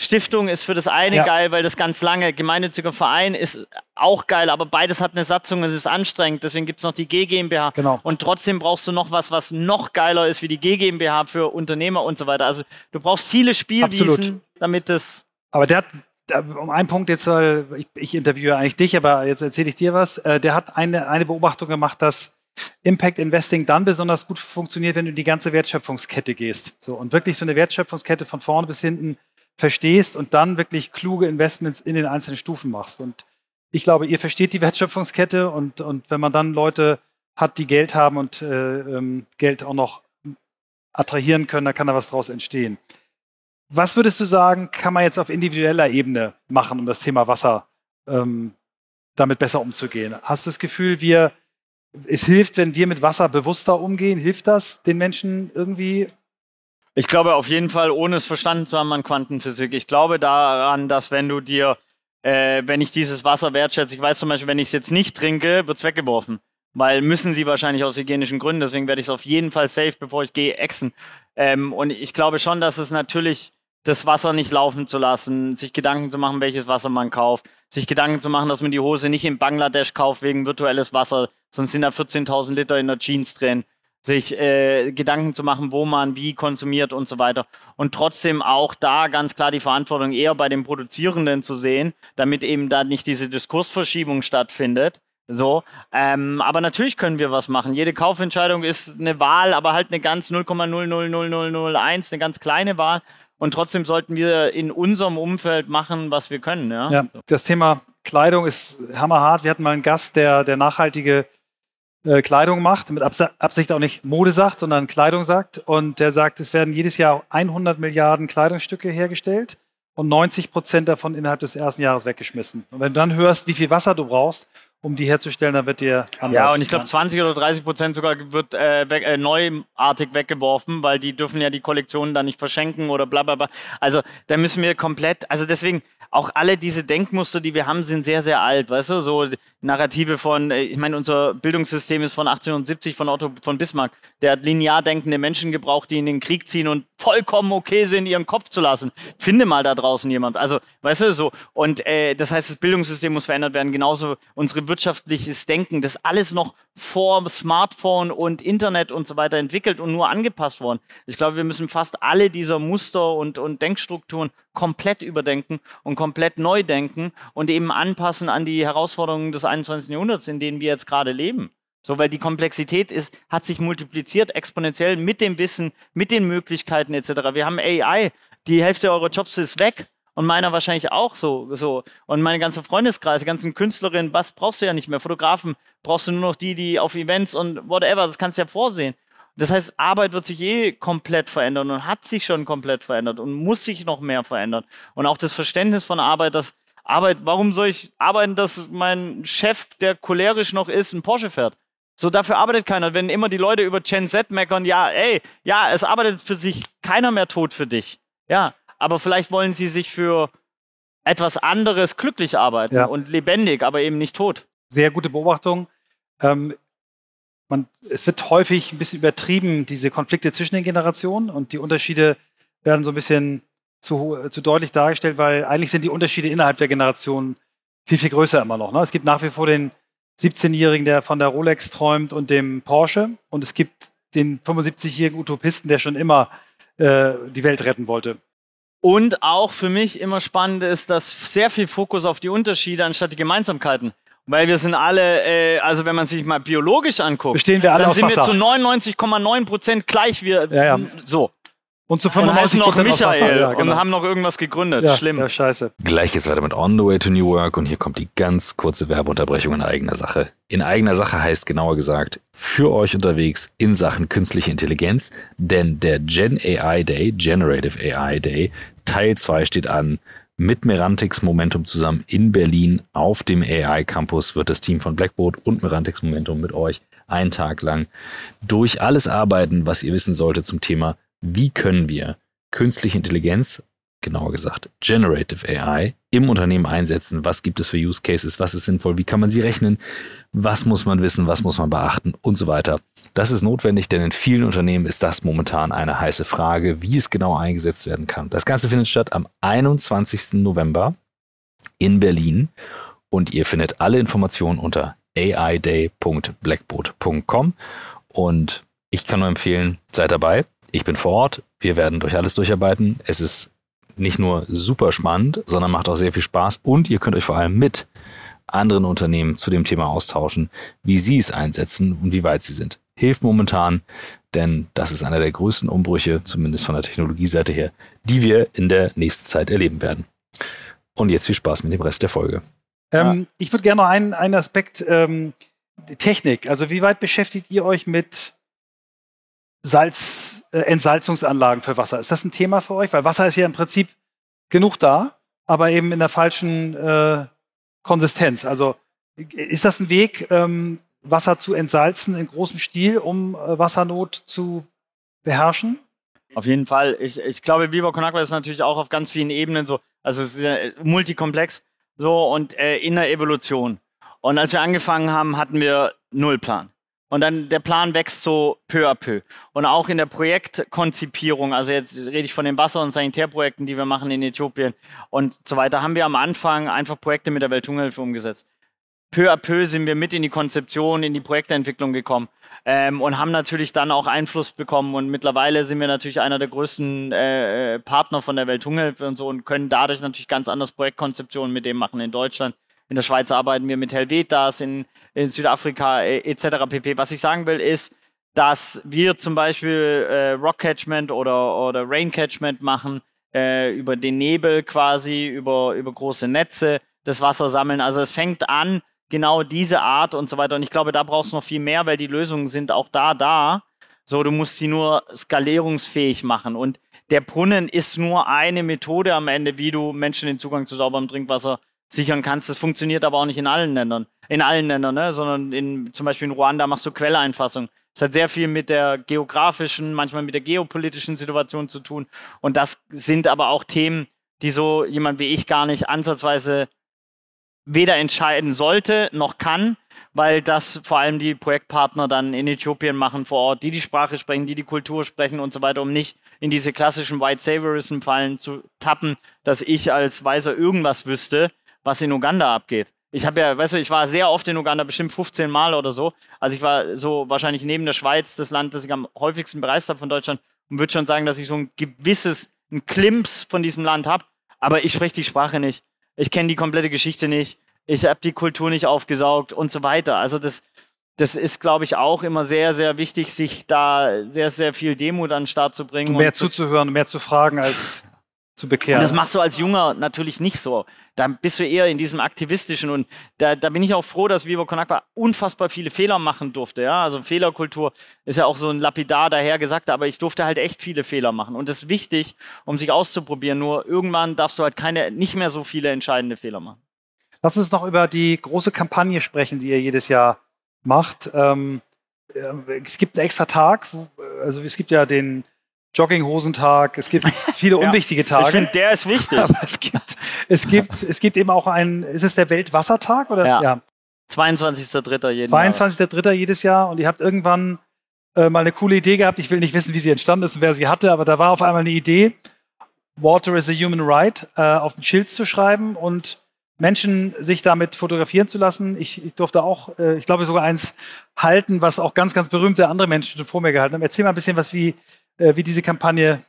Stiftung ist für das eine ja. geil, weil das ganz lange, gemeinnütziger Verein ist auch geil, aber beides hat eine Satzung, es ist anstrengend, deswegen gibt es noch die G GmbH. Genau. Und trotzdem brauchst du noch was, was noch geiler ist wie die G GmbH für Unternehmer und so weiter. Also du brauchst viele Spielwiesen, Absolut. damit das. Aber der hat um einen Punkt jetzt, weil ich, ich interviewe eigentlich dich, aber jetzt erzähle ich dir was. Äh, der hat eine, eine Beobachtung gemacht, dass Impact Investing dann besonders gut funktioniert, wenn du in die ganze Wertschöpfungskette gehst. So, und wirklich so eine Wertschöpfungskette von vorne bis hinten verstehst und dann wirklich kluge Investments in den einzelnen Stufen machst. Und ich glaube, ihr versteht die Wertschöpfungskette und, und wenn man dann Leute hat, die Geld haben und äh, ähm, Geld auch noch attrahieren können, dann kann da was draus entstehen. Was würdest du sagen, kann man jetzt auf individueller Ebene machen, um das Thema Wasser ähm, damit besser umzugehen? Hast du das Gefühl, wir, es hilft, wenn wir mit Wasser bewusster umgehen? Hilft das den Menschen irgendwie? Ich glaube auf jeden Fall, ohne es verstanden zu haben an Quantenphysik. Ich glaube daran, dass wenn du dir, äh, wenn ich dieses Wasser wertschätze, ich weiß zum Beispiel, wenn ich es jetzt nicht trinke, wird es weggeworfen. Weil müssen sie wahrscheinlich aus hygienischen Gründen, deswegen werde ich es auf jeden Fall safe, bevor ich gehe, exen. Ähm, und ich glaube schon, dass es natürlich das Wasser nicht laufen zu lassen, sich Gedanken zu machen, welches Wasser man kauft, sich Gedanken zu machen, dass man die Hose nicht in Bangladesch kauft wegen virtuelles Wasser, sonst sind da 14.000 Liter in der Jeans drin, sich äh, Gedanken zu machen, wo man wie konsumiert und so weiter. Und trotzdem auch da ganz klar die Verantwortung eher bei den Produzierenden zu sehen, damit eben da nicht diese Diskursverschiebung stattfindet. So, ähm, aber natürlich können wir was machen. Jede Kaufentscheidung ist eine Wahl, aber halt eine ganz 0,000001, eine ganz kleine Wahl. Und trotzdem sollten wir in unserem Umfeld machen, was wir können. Ja, ja das Thema Kleidung ist hammerhart. Wir hatten mal einen Gast, der, der nachhaltige äh, Kleidung macht, mit Absicht auch nicht Mode sagt, sondern Kleidung sagt. Und der sagt, es werden jedes Jahr 100 Milliarden Kleidungsstücke hergestellt und 90 Prozent davon innerhalb des ersten Jahres weggeschmissen. Und wenn du dann hörst, wie viel Wasser du brauchst, um die herzustellen, dann wird dir anders. Ja, und ich glaube 20 oder 30 Prozent sogar wird äh, weg, äh, neuartig weggeworfen, weil die dürfen ja die Kollektionen dann nicht verschenken oder bla bla bla. Also da müssen wir komplett, also deswegen, auch alle diese Denkmuster, die wir haben, sind sehr, sehr alt, weißt du? So Narrative von, äh, ich meine, unser Bildungssystem ist von 1870 von Otto von Bismarck. Der hat linear denkende Menschen gebraucht, die in den Krieg ziehen und vollkommen okay sind, ihren Kopf zu lassen. Finde mal da draußen jemand. Also, weißt du, so. Und äh, das heißt, das Bildungssystem muss verändert werden. Genauso unsere wirtschaftliches Denken. Das alles noch vor Smartphone und Internet und so weiter entwickelt und nur angepasst worden. Ich glaube, wir müssen fast alle dieser Muster und, und Denkstrukturen komplett überdenken und komplett neu denken und eben anpassen an die Herausforderungen des 21. Jahrhunderts, in denen wir jetzt gerade leben. So, weil die Komplexität ist, hat sich multipliziert exponentiell mit dem Wissen, mit den Möglichkeiten etc. Wir haben AI, die Hälfte eurer Jobs ist weg und meiner wahrscheinlich auch so, so. Und meine ganze Freundeskreise, ganzen Künstlerinnen, was brauchst du ja nicht mehr? Fotografen brauchst du nur noch die, die auf Events und whatever, das kannst du ja vorsehen. Das heißt, Arbeit wird sich eh komplett verändern und hat sich schon komplett verändert und muss sich noch mehr verändern. Und auch das Verständnis von Arbeit, dass Arbeit, warum soll ich arbeiten, dass mein Chef, der cholerisch noch ist, ein Porsche fährt? So, dafür arbeitet keiner. Wenn immer die Leute über Gen Z meckern, ja, ey, ja, es arbeitet für sich keiner mehr tot für dich. Ja, aber vielleicht wollen sie sich für etwas anderes glücklich arbeiten ja. und lebendig, aber eben nicht tot. Sehr gute Beobachtung. Ähm, man, es wird häufig ein bisschen übertrieben, diese Konflikte zwischen den Generationen und die Unterschiede werden so ein bisschen zu, zu deutlich dargestellt, weil eigentlich sind die Unterschiede innerhalb der Generation viel, viel größer immer noch. Ne? Es gibt nach wie vor den 17-Jährigen, der von der Rolex träumt und dem Porsche und es gibt den 75-jährigen Utopisten, der schon immer äh, die Welt retten wollte. Und auch für mich immer spannend ist, dass sehr viel Fokus auf die Unterschiede anstatt die Gemeinsamkeiten. Weil wir sind alle, äh, also wenn man sich mal biologisch anguckt, Bestehen wir alle dann sind Wasser. wir zu 99,9 Prozent gleich. Wir, ja, ja. So. Und zu 95 noch Michael ja, genau. und haben noch irgendwas gegründet. Ja, Schlimm. Ja, scheiße. Gleich geht's weiter mit On the Way to New Work und hier kommt die ganz kurze Werbeunterbrechung in eigener Sache. In eigener Sache heißt genauer gesagt für euch unterwegs in Sachen künstliche Intelligenz, denn der Gen AI Day, Generative AI Day, Teil 2 steht an. Mit Merantix Momentum zusammen in Berlin auf dem AI Campus wird das Team von Blackboard und Merantix Momentum mit euch einen Tag lang durch alles arbeiten, was ihr wissen solltet zum Thema wie können wir künstliche Intelligenz, genauer gesagt Generative AI, im Unternehmen einsetzen? Was gibt es für Use Cases? Was ist sinnvoll? Wie kann man sie rechnen? Was muss man wissen? Was muss man beachten? Und so weiter. Das ist notwendig, denn in vielen Unternehmen ist das momentan eine heiße Frage, wie es genau eingesetzt werden kann. Das Ganze findet statt am 21. November in Berlin und ihr findet alle Informationen unter aiday.blackboard.com und ich kann nur empfehlen, seid dabei. Ich bin vor Ort. Wir werden durch alles durcharbeiten. Es ist nicht nur super spannend, sondern macht auch sehr viel Spaß und ihr könnt euch vor allem mit anderen Unternehmen zu dem Thema austauschen, wie sie es einsetzen und wie weit sie sind. Hilft momentan, denn das ist einer der größten Umbrüche, zumindest von der Technologieseite her, die wir in der nächsten Zeit erleben werden. Und jetzt viel Spaß mit dem Rest der Folge. Ähm, ja. Ich würde gerne noch einen, einen Aspekt ähm, Technik. Also wie weit beschäftigt ihr euch mit Salz, äh, Entsalzungsanlagen für Wasser. Ist das ein Thema für euch? Weil Wasser ist ja im Prinzip genug da, aber eben in der falschen äh, Konsistenz. Also ist das ein Weg, ähm, Wasser zu entsalzen in großem Stil, um äh, Wassernot zu beherrschen? Auf jeden Fall. Ich, ich glaube, Viva Con ist natürlich auch auf ganz vielen Ebenen so, also es ist ja multikomplex so und äh, in der Evolution. Und als wir angefangen haben, hatten wir null Plan. Und dann der Plan wächst so peu à peu. Und auch in der Projektkonzipierung, also jetzt rede ich von den Wasser- und Sanitärprojekten, die wir machen in Äthiopien und so weiter, haben wir am Anfang einfach Projekte mit der Welthungerhilfe umgesetzt. Peu à peu sind wir mit in die Konzeption, in die Projektentwicklung gekommen ähm, und haben natürlich dann auch Einfluss bekommen. Und mittlerweile sind wir natürlich einer der größten äh, Partner von der Welthungerhilfe und so und können dadurch natürlich ganz anders Projektkonzeptionen mit dem machen in Deutschland. In der Schweiz arbeiten wir mit Helvetas, in, in Südafrika äh, etc. pp. Was ich sagen will, ist, dass wir zum Beispiel äh, Rock Catchment oder, oder Rain Catchment machen, äh, über den Nebel quasi, über, über große Netze das Wasser sammeln. Also es fängt an, genau diese Art und so weiter. Und ich glaube, da brauchst du noch viel mehr, weil die Lösungen sind auch da, da. So, du musst sie nur skalierungsfähig machen. Und der Brunnen ist nur eine Methode am Ende, wie du Menschen den Zugang zu sauberem Trinkwasser sichern kannst. Das funktioniert aber auch nicht in allen Ländern, in allen Ländern, ne? sondern in, zum Beispiel in Ruanda machst du Quelleinfassung. Das hat sehr viel mit der geografischen, manchmal mit der geopolitischen Situation zu tun. Und das sind aber auch Themen, die so jemand wie ich gar nicht ansatzweise weder entscheiden sollte noch kann, weil das vor allem die Projektpartner dann in Äthiopien machen vor Ort, die die Sprache sprechen, die die Kultur sprechen und so weiter, um nicht in diese klassischen White Saviorism-Fallen zu tappen, dass ich als Weiser irgendwas wüsste, was in Uganda abgeht. Ich habe ja, weißt du, ich war sehr oft in Uganda, bestimmt 15 Mal oder so. Also ich war so wahrscheinlich neben der Schweiz das Land, das ich am häufigsten bereist habe von Deutschland und würde schon sagen, dass ich so ein gewisses, ein Klimps von diesem Land habe. Aber ich spreche die Sprache nicht. Ich kenne die komplette Geschichte nicht. Ich habe die Kultur nicht aufgesaugt und so weiter. Also das, das ist, glaube ich, auch immer sehr, sehr wichtig, sich da sehr, sehr viel Demut an den Start zu bringen. Und mehr und zuzuhören, mehr zu fragen als zu bekehren. Und das machst du als Junger natürlich nicht so. Da bist du eher in diesem aktivistischen und da, da bin ich auch froh, dass Viva Con Agua unfassbar viele Fehler machen durfte. Ja, also Fehlerkultur ist ja auch so ein lapidar dahergesagt, aber ich durfte halt echt viele Fehler machen und das ist wichtig, um sich auszuprobieren. Nur irgendwann darfst du halt keine, nicht mehr so viele entscheidende Fehler machen. Lass uns noch über die große Kampagne sprechen, die ihr jedes Jahr macht. Ähm, äh, es gibt einen extra Tag, also es gibt ja den Jogginghosentag, es gibt [LAUGHS] viele ja. unwichtige Tage. Ich finde, der ist wichtig. [LAUGHS] Aber es gibt, es gibt, es gibt eben auch einen, ist es der Weltwassertag oder? Ja. ja. 22.3. jeden 22.3. jedes Jahr und ihr habt irgendwann äh, mal eine coole Idee gehabt. Ich will nicht wissen, wie sie entstanden ist und wer sie hatte, aber da war auf einmal eine Idee, Water is a Human Right äh, auf ein Schild zu schreiben und Menschen sich damit fotografieren zu lassen. Ich, ich durfte auch, äh, ich glaube sogar eins halten, was auch ganz, ganz berühmte andere Menschen schon vor mir gehalten haben. Erzähl mal ein bisschen was, wie, äh, wie diese Kampagne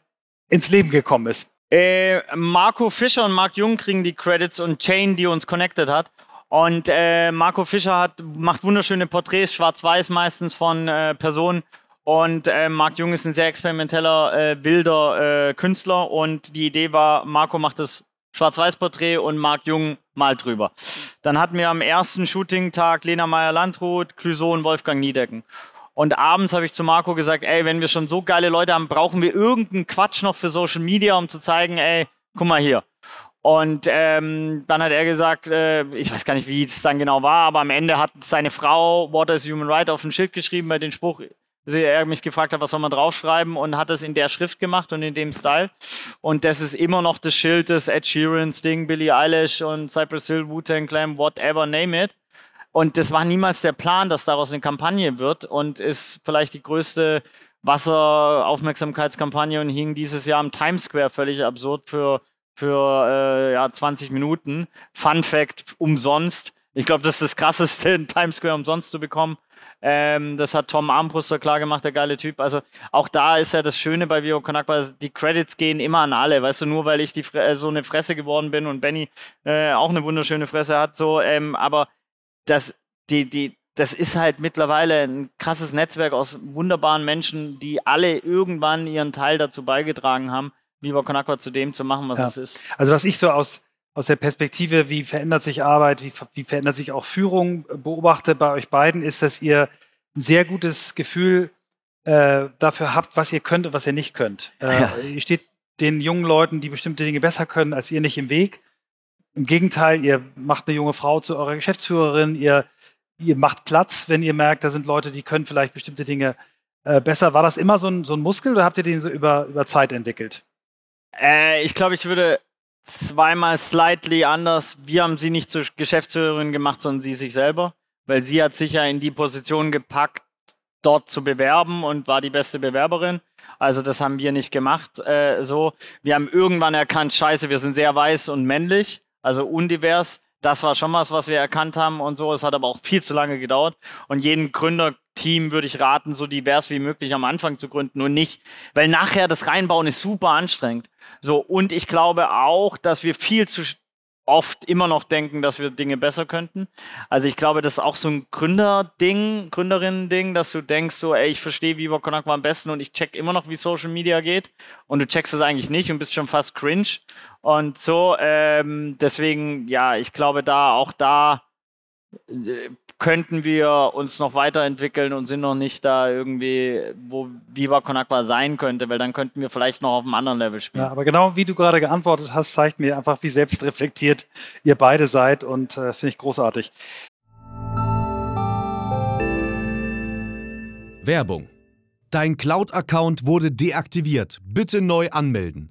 ins Leben gekommen ist. Äh, Marco Fischer und Marc Jung kriegen die Credits und Chain, die uns connected hat. Und äh, Marco Fischer hat, macht wunderschöne Porträts, schwarz-weiß meistens von äh, Personen. Und äh, Marc Jung ist ein sehr experimenteller, äh, wilder äh, Künstler. Und die Idee war, Marco macht das Schwarz-Weiß-Porträt und Marc Jung malt drüber. Dann hatten wir am ersten Shooting-Tag Lena Meyer-Landrut, Clouseau und Wolfgang Niedecken. Und abends habe ich zu Marco gesagt, ey, wenn wir schon so geile Leute haben, brauchen wir irgendeinen Quatsch noch für Social Media, um zu zeigen, ey, guck mal hier. Und ähm, dann hat er gesagt, äh, ich weiß gar nicht, wie es dann genau war, aber am Ende hat seine Frau Water is Human Right auf ein Schild geschrieben bei den Spruch, er mich gefragt hat, was soll man draufschreiben und hat es in der Schrift gemacht und in dem Style. Und das ist immer noch das Schild des Ed Sheeran, Sting, Billie Eilish und Cypress Hill, Wu-Tang Clan, whatever, name it. Und das war niemals der Plan, dass daraus eine Kampagne wird und ist vielleicht die größte Wasseraufmerksamkeitskampagne und hing dieses Jahr im Times Square völlig absurd für für äh, ja, 20 Minuten. Fun Fact, umsonst. Ich glaube, das ist das Krasseste, in Times Square umsonst zu bekommen. Ähm, das hat Tom Armbruster klar gemacht, der geile Typ. Also auch da ist ja das Schöne bei Vio Konakwa, die Credits gehen immer an alle. Weißt du, nur weil ich die, äh, so eine Fresse geworden bin und Benny äh, auch eine wunderschöne Fresse hat, so, ähm, aber das, die, die, das ist halt mittlerweile ein krasses Netzwerk aus wunderbaren Menschen, die alle irgendwann ihren Teil dazu beigetragen haben, Viva Con Aqua zu dem zu machen, was ja. es ist. Also was ich so aus, aus der Perspektive, wie verändert sich Arbeit, wie, wie verändert sich auch Führung, beobachte bei euch beiden, ist, dass ihr ein sehr gutes Gefühl äh, dafür habt, was ihr könnt und was ihr nicht könnt. Äh, ja. Ihr steht den jungen Leuten, die bestimmte Dinge besser können als ihr, nicht im Weg. Im Gegenteil, ihr macht eine junge Frau zu eurer Geschäftsführerin, ihr, ihr macht Platz, wenn ihr merkt, da sind Leute, die können vielleicht bestimmte Dinge äh, besser. War das immer so ein, so ein Muskel oder habt ihr den so über, über Zeit entwickelt? Äh, ich glaube, ich würde zweimal slightly anders. Wir haben sie nicht zur Geschäftsführerin gemacht, sondern sie sich selber, weil sie hat sich ja in die Position gepackt, dort zu bewerben und war die beste Bewerberin. Also das haben wir nicht gemacht. Äh, so, wir haben irgendwann erkannt, Scheiße, wir sind sehr weiß und männlich, also undivers. Das war schon was, was wir erkannt haben und so. Es hat aber auch viel zu lange gedauert. Und jeden Gründerteam würde ich raten, so divers wie möglich am Anfang zu gründen und nicht, weil nachher das Reinbauen ist super anstrengend. So, und ich glaube auch, dass wir viel zu oft immer noch denken, dass wir Dinge besser könnten. Also ich glaube, das ist auch so ein Gründerding, Gründerinnen-Ding, dass du denkst so, ey, ich verstehe Viva Con am besten und ich check immer noch, wie Social Media geht und du checkst es eigentlich nicht und bist schon fast cringe und so. Ähm, deswegen, ja, ich glaube da, auch da äh, könnten wir uns noch weiterentwickeln und sind noch nicht da irgendwie, wo Viva Con Agua sein könnte, weil dann könnten wir vielleicht noch auf einem anderen Level spielen. Ja, aber genau wie du gerade geantwortet hast, zeigt mir einfach, wie selbstreflektiert ihr beide seid und äh, finde ich großartig. Werbung. Dein Cloud-Account wurde deaktiviert. Bitte neu anmelden.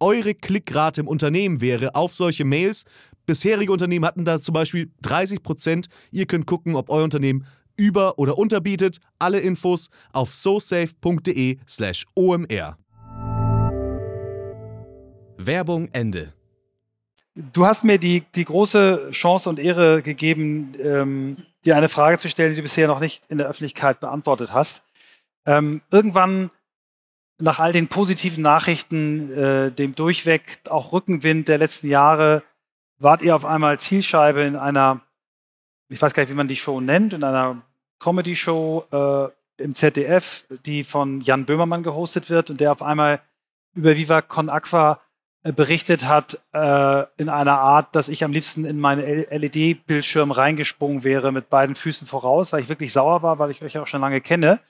eure Klickrate im Unternehmen wäre auf solche Mails. Bisherige Unternehmen hatten da zum Beispiel 30 Prozent. Ihr könnt gucken, ob euer Unternehmen über- oder unterbietet. Alle Infos auf sosafe.de/omr. Werbung Ende. Du hast mir die, die große Chance und Ehre gegeben, ähm, dir eine Frage zu stellen, die du bisher noch nicht in der Öffentlichkeit beantwortet hast. Ähm, irgendwann nach all den positiven Nachrichten, äh, dem Durchweg, auch Rückenwind der letzten Jahre, wart ihr auf einmal Zielscheibe in einer, ich weiß gar nicht, wie man die Show nennt, in einer Comedy-Show äh, im ZDF, die von Jan Böhmermann gehostet wird und der auf einmal über Viva Con Aqua äh, berichtet hat, äh, in einer Art, dass ich am liebsten in meinen LED-Bildschirm reingesprungen wäre mit beiden Füßen voraus, weil ich wirklich sauer war, weil ich euch auch schon lange kenne.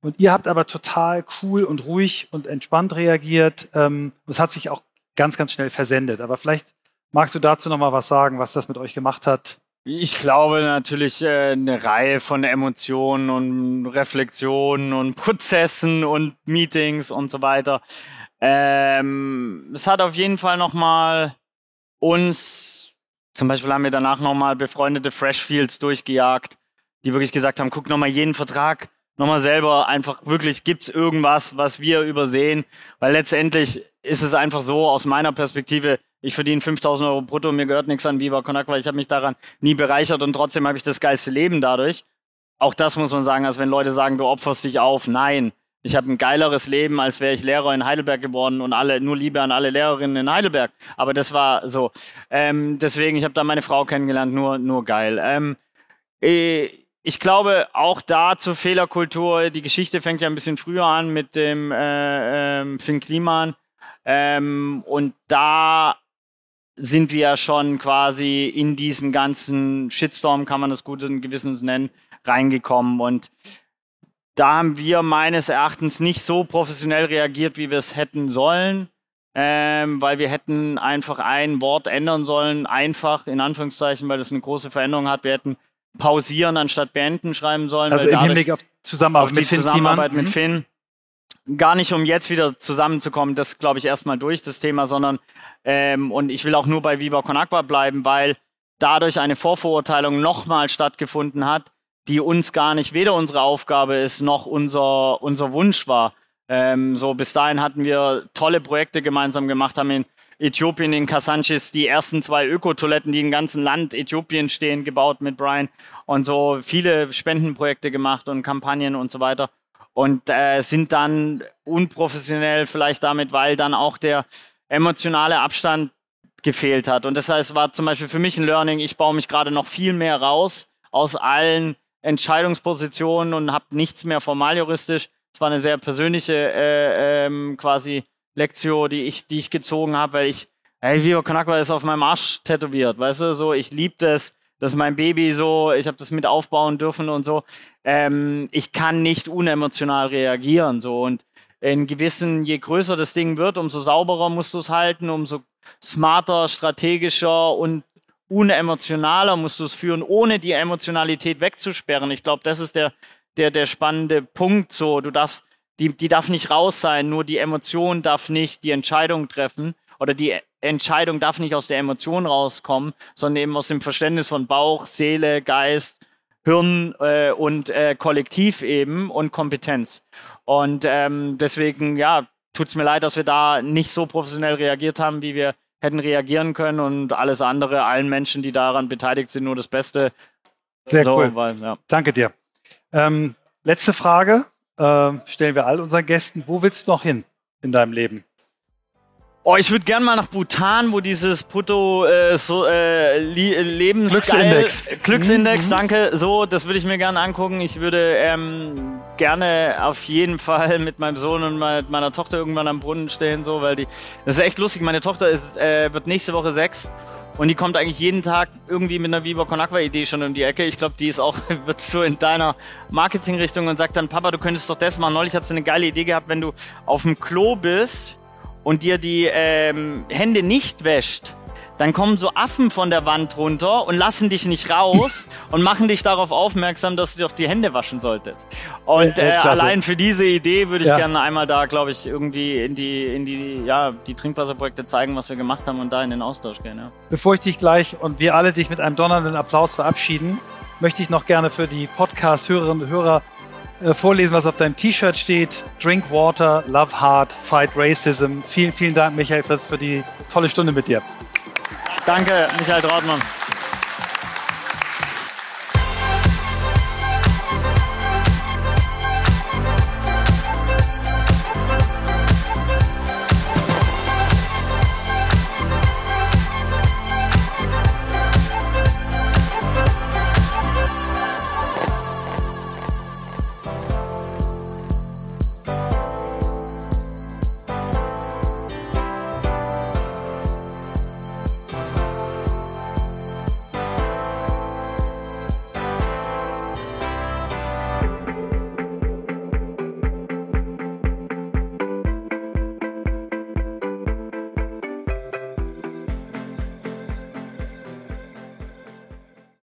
Und ihr habt aber total cool und ruhig und entspannt reagiert. Ähm, es hat sich auch ganz, ganz schnell versendet. Aber vielleicht magst du dazu noch mal was sagen, was das mit euch gemacht hat? Ich glaube natürlich äh, eine Reihe von Emotionen und Reflexionen und Prozessen und Meetings und so weiter. Ähm, es hat auf jeden Fall nochmal uns, zum Beispiel haben wir danach nochmal befreundete Freshfields durchgejagt, die wirklich gesagt haben, guck nochmal jeden Vertrag nochmal selber einfach wirklich, gibt's irgendwas, was wir übersehen? Weil letztendlich ist es einfach so, aus meiner Perspektive, ich verdiene 5000 Euro brutto, mir gehört nichts an Viva Con weil ich habe mich daran nie bereichert und trotzdem habe ich das geilste Leben dadurch. Auch das muss man sagen, als wenn Leute sagen, du opferst dich auf. Nein, ich habe ein geileres Leben, als wäre ich Lehrer in Heidelberg geworden und alle nur Liebe an alle Lehrerinnen in Heidelberg. Aber das war so. Ähm, deswegen, ich habe da meine Frau kennengelernt, nur nur geil. Ähm, äh, ich glaube auch da zur Fehlerkultur. Die Geschichte fängt ja ein bisschen früher an mit dem äh, ähm, Finn Kliman. Ähm, und da sind wir ja schon quasi in diesen ganzen Shitstorm, kann man das guten Gewissens nennen, reingekommen. Und da haben wir meines Erachtens nicht so professionell reagiert, wie wir es hätten sollen. Ähm, weil wir hätten einfach ein Wort ändern sollen, einfach in Anführungszeichen, weil das eine große Veränderung hat. Wir hätten pausieren anstatt beenden schreiben sollen. Also im Hinblick auf Zusammenarbeit, auf mit, Finn Zusammenarbeit mit mhm. Finn. Gar nicht, um jetzt wieder zusammenzukommen, das glaube ich erstmal durch, das Thema, sondern ähm, und ich will auch nur bei Viva Con Aqua bleiben, weil dadurch eine Vorverurteilung nochmal stattgefunden hat, die uns gar nicht weder unsere Aufgabe ist, noch unser, unser Wunsch war. Ähm, so bis dahin hatten wir tolle Projekte gemeinsam gemacht, haben in Äthiopien in Kasanchis die ersten zwei Ökotoiletten, die im ganzen Land Äthiopien stehen, gebaut mit Brian und so viele Spendenprojekte gemacht und Kampagnen und so weiter. Und äh, sind dann unprofessionell vielleicht damit, weil dann auch der emotionale Abstand gefehlt hat. Und das heißt, war zum Beispiel für mich ein Learning, ich baue mich gerade noch viel mehr raus aus allen Entscheidungspositionen und habe nichts mehr formal juristisch. Es war eine sehr persönliche äh, ähm, quasi Lektio, die ich, die ich gezogen habe, weil ich, ey, Viva Con ist auf meinem Arsch tätowiert, weißt du, so, ich liebe das, das ist mein Baby so, ich habe das mit aufbauen dürfen und so. Ähm, ich kann nicht unemotional reagieren, so, und in gewissen, je größer das Ding wird, umso sauberer musst du es halten, umso smarter, strategischer und unemotionaler musst du es führen, ohne die Emotionalität wegzusperren. Ich glaube, das ist der, der, der spannende Punkt. So, du darfst die, die darf nicht raus sein, nur die Emotion darf nicht die Entscheidung treffen oder die Entscheidung darf nicht aus der Emotion rauskommen, sondern eben aus dem Verständnis von Bauch, Seele, Geist, Hirn äh, und äh, Kollektiv eben und Kompetenz. Und ähm, deswegen, ja, tut es mir leid, dass wir da nicht so professionell reagiert haben, wie wir hätten reagieren können und alles andere, allen Menschen, die daran beteiligt sind, nur das Beste. Sehr so, cool. Weil, ja. Danke dir. Ähm, letzte Frage äh, stellen wir all unseren Gästen. Wo willst du noch hin in deinem Leben? Oh, ich würde gerne mal nach Bhutan, wo dieses Putto äh, so, äh, Lebens Glücksindex. Glücksindex, mhm. danke. So, das würde ich mir gerne angucken. Ich würde ähm, gerne auf jeden Fall mit meinem Sohn und mit meiner Tochter irgendwann am Brunnen stehen, so, weil die. Das ist echt lustig. Meine Tochter ist, äh, wird nächste Woche sechs und die kommt eigentlich jeden Tag irgendwie mit einer Viva Con Aqua Idee schon um die Ecke. Ich glaube, die ist auch, [LAUGHS] wird so in deiner Marketingrichtung und sagt dann, Papa, du könntest doch das machen. Neulich hat sie eine geile Idee gehabt, wenn du auf dem Klo bist und dir die ähm, Hände nicht wäscht, dann kommen so Affen von der Wand runter und lassen dich nicht raus [LAUGHS] und machen dich darauf aufmerksam, dass du doch die Hände waschen solltest. Und äh, allein für diese Idee würde ich ja. gerne einmal da, glaube ich, irgendwie in die, in die, ja, die Trinkwasserprojekte zeigen, was wir gemacht haben und da in den Austausch gehen. Ja. Bevor ich dich gleich und wir alle dich mit einem donnernden Applaus verabschieden, möchte ich noch gerne für die Podcast-Hörerinnen und Hörer äh, vorlesen, was auf deinem T-Shirt steht. Drink Water, Love Hard, Fight Racism. Vielen, vielen Dank, Michael, für die tolle Stunde mit dir. Danke, Michael Trautmann.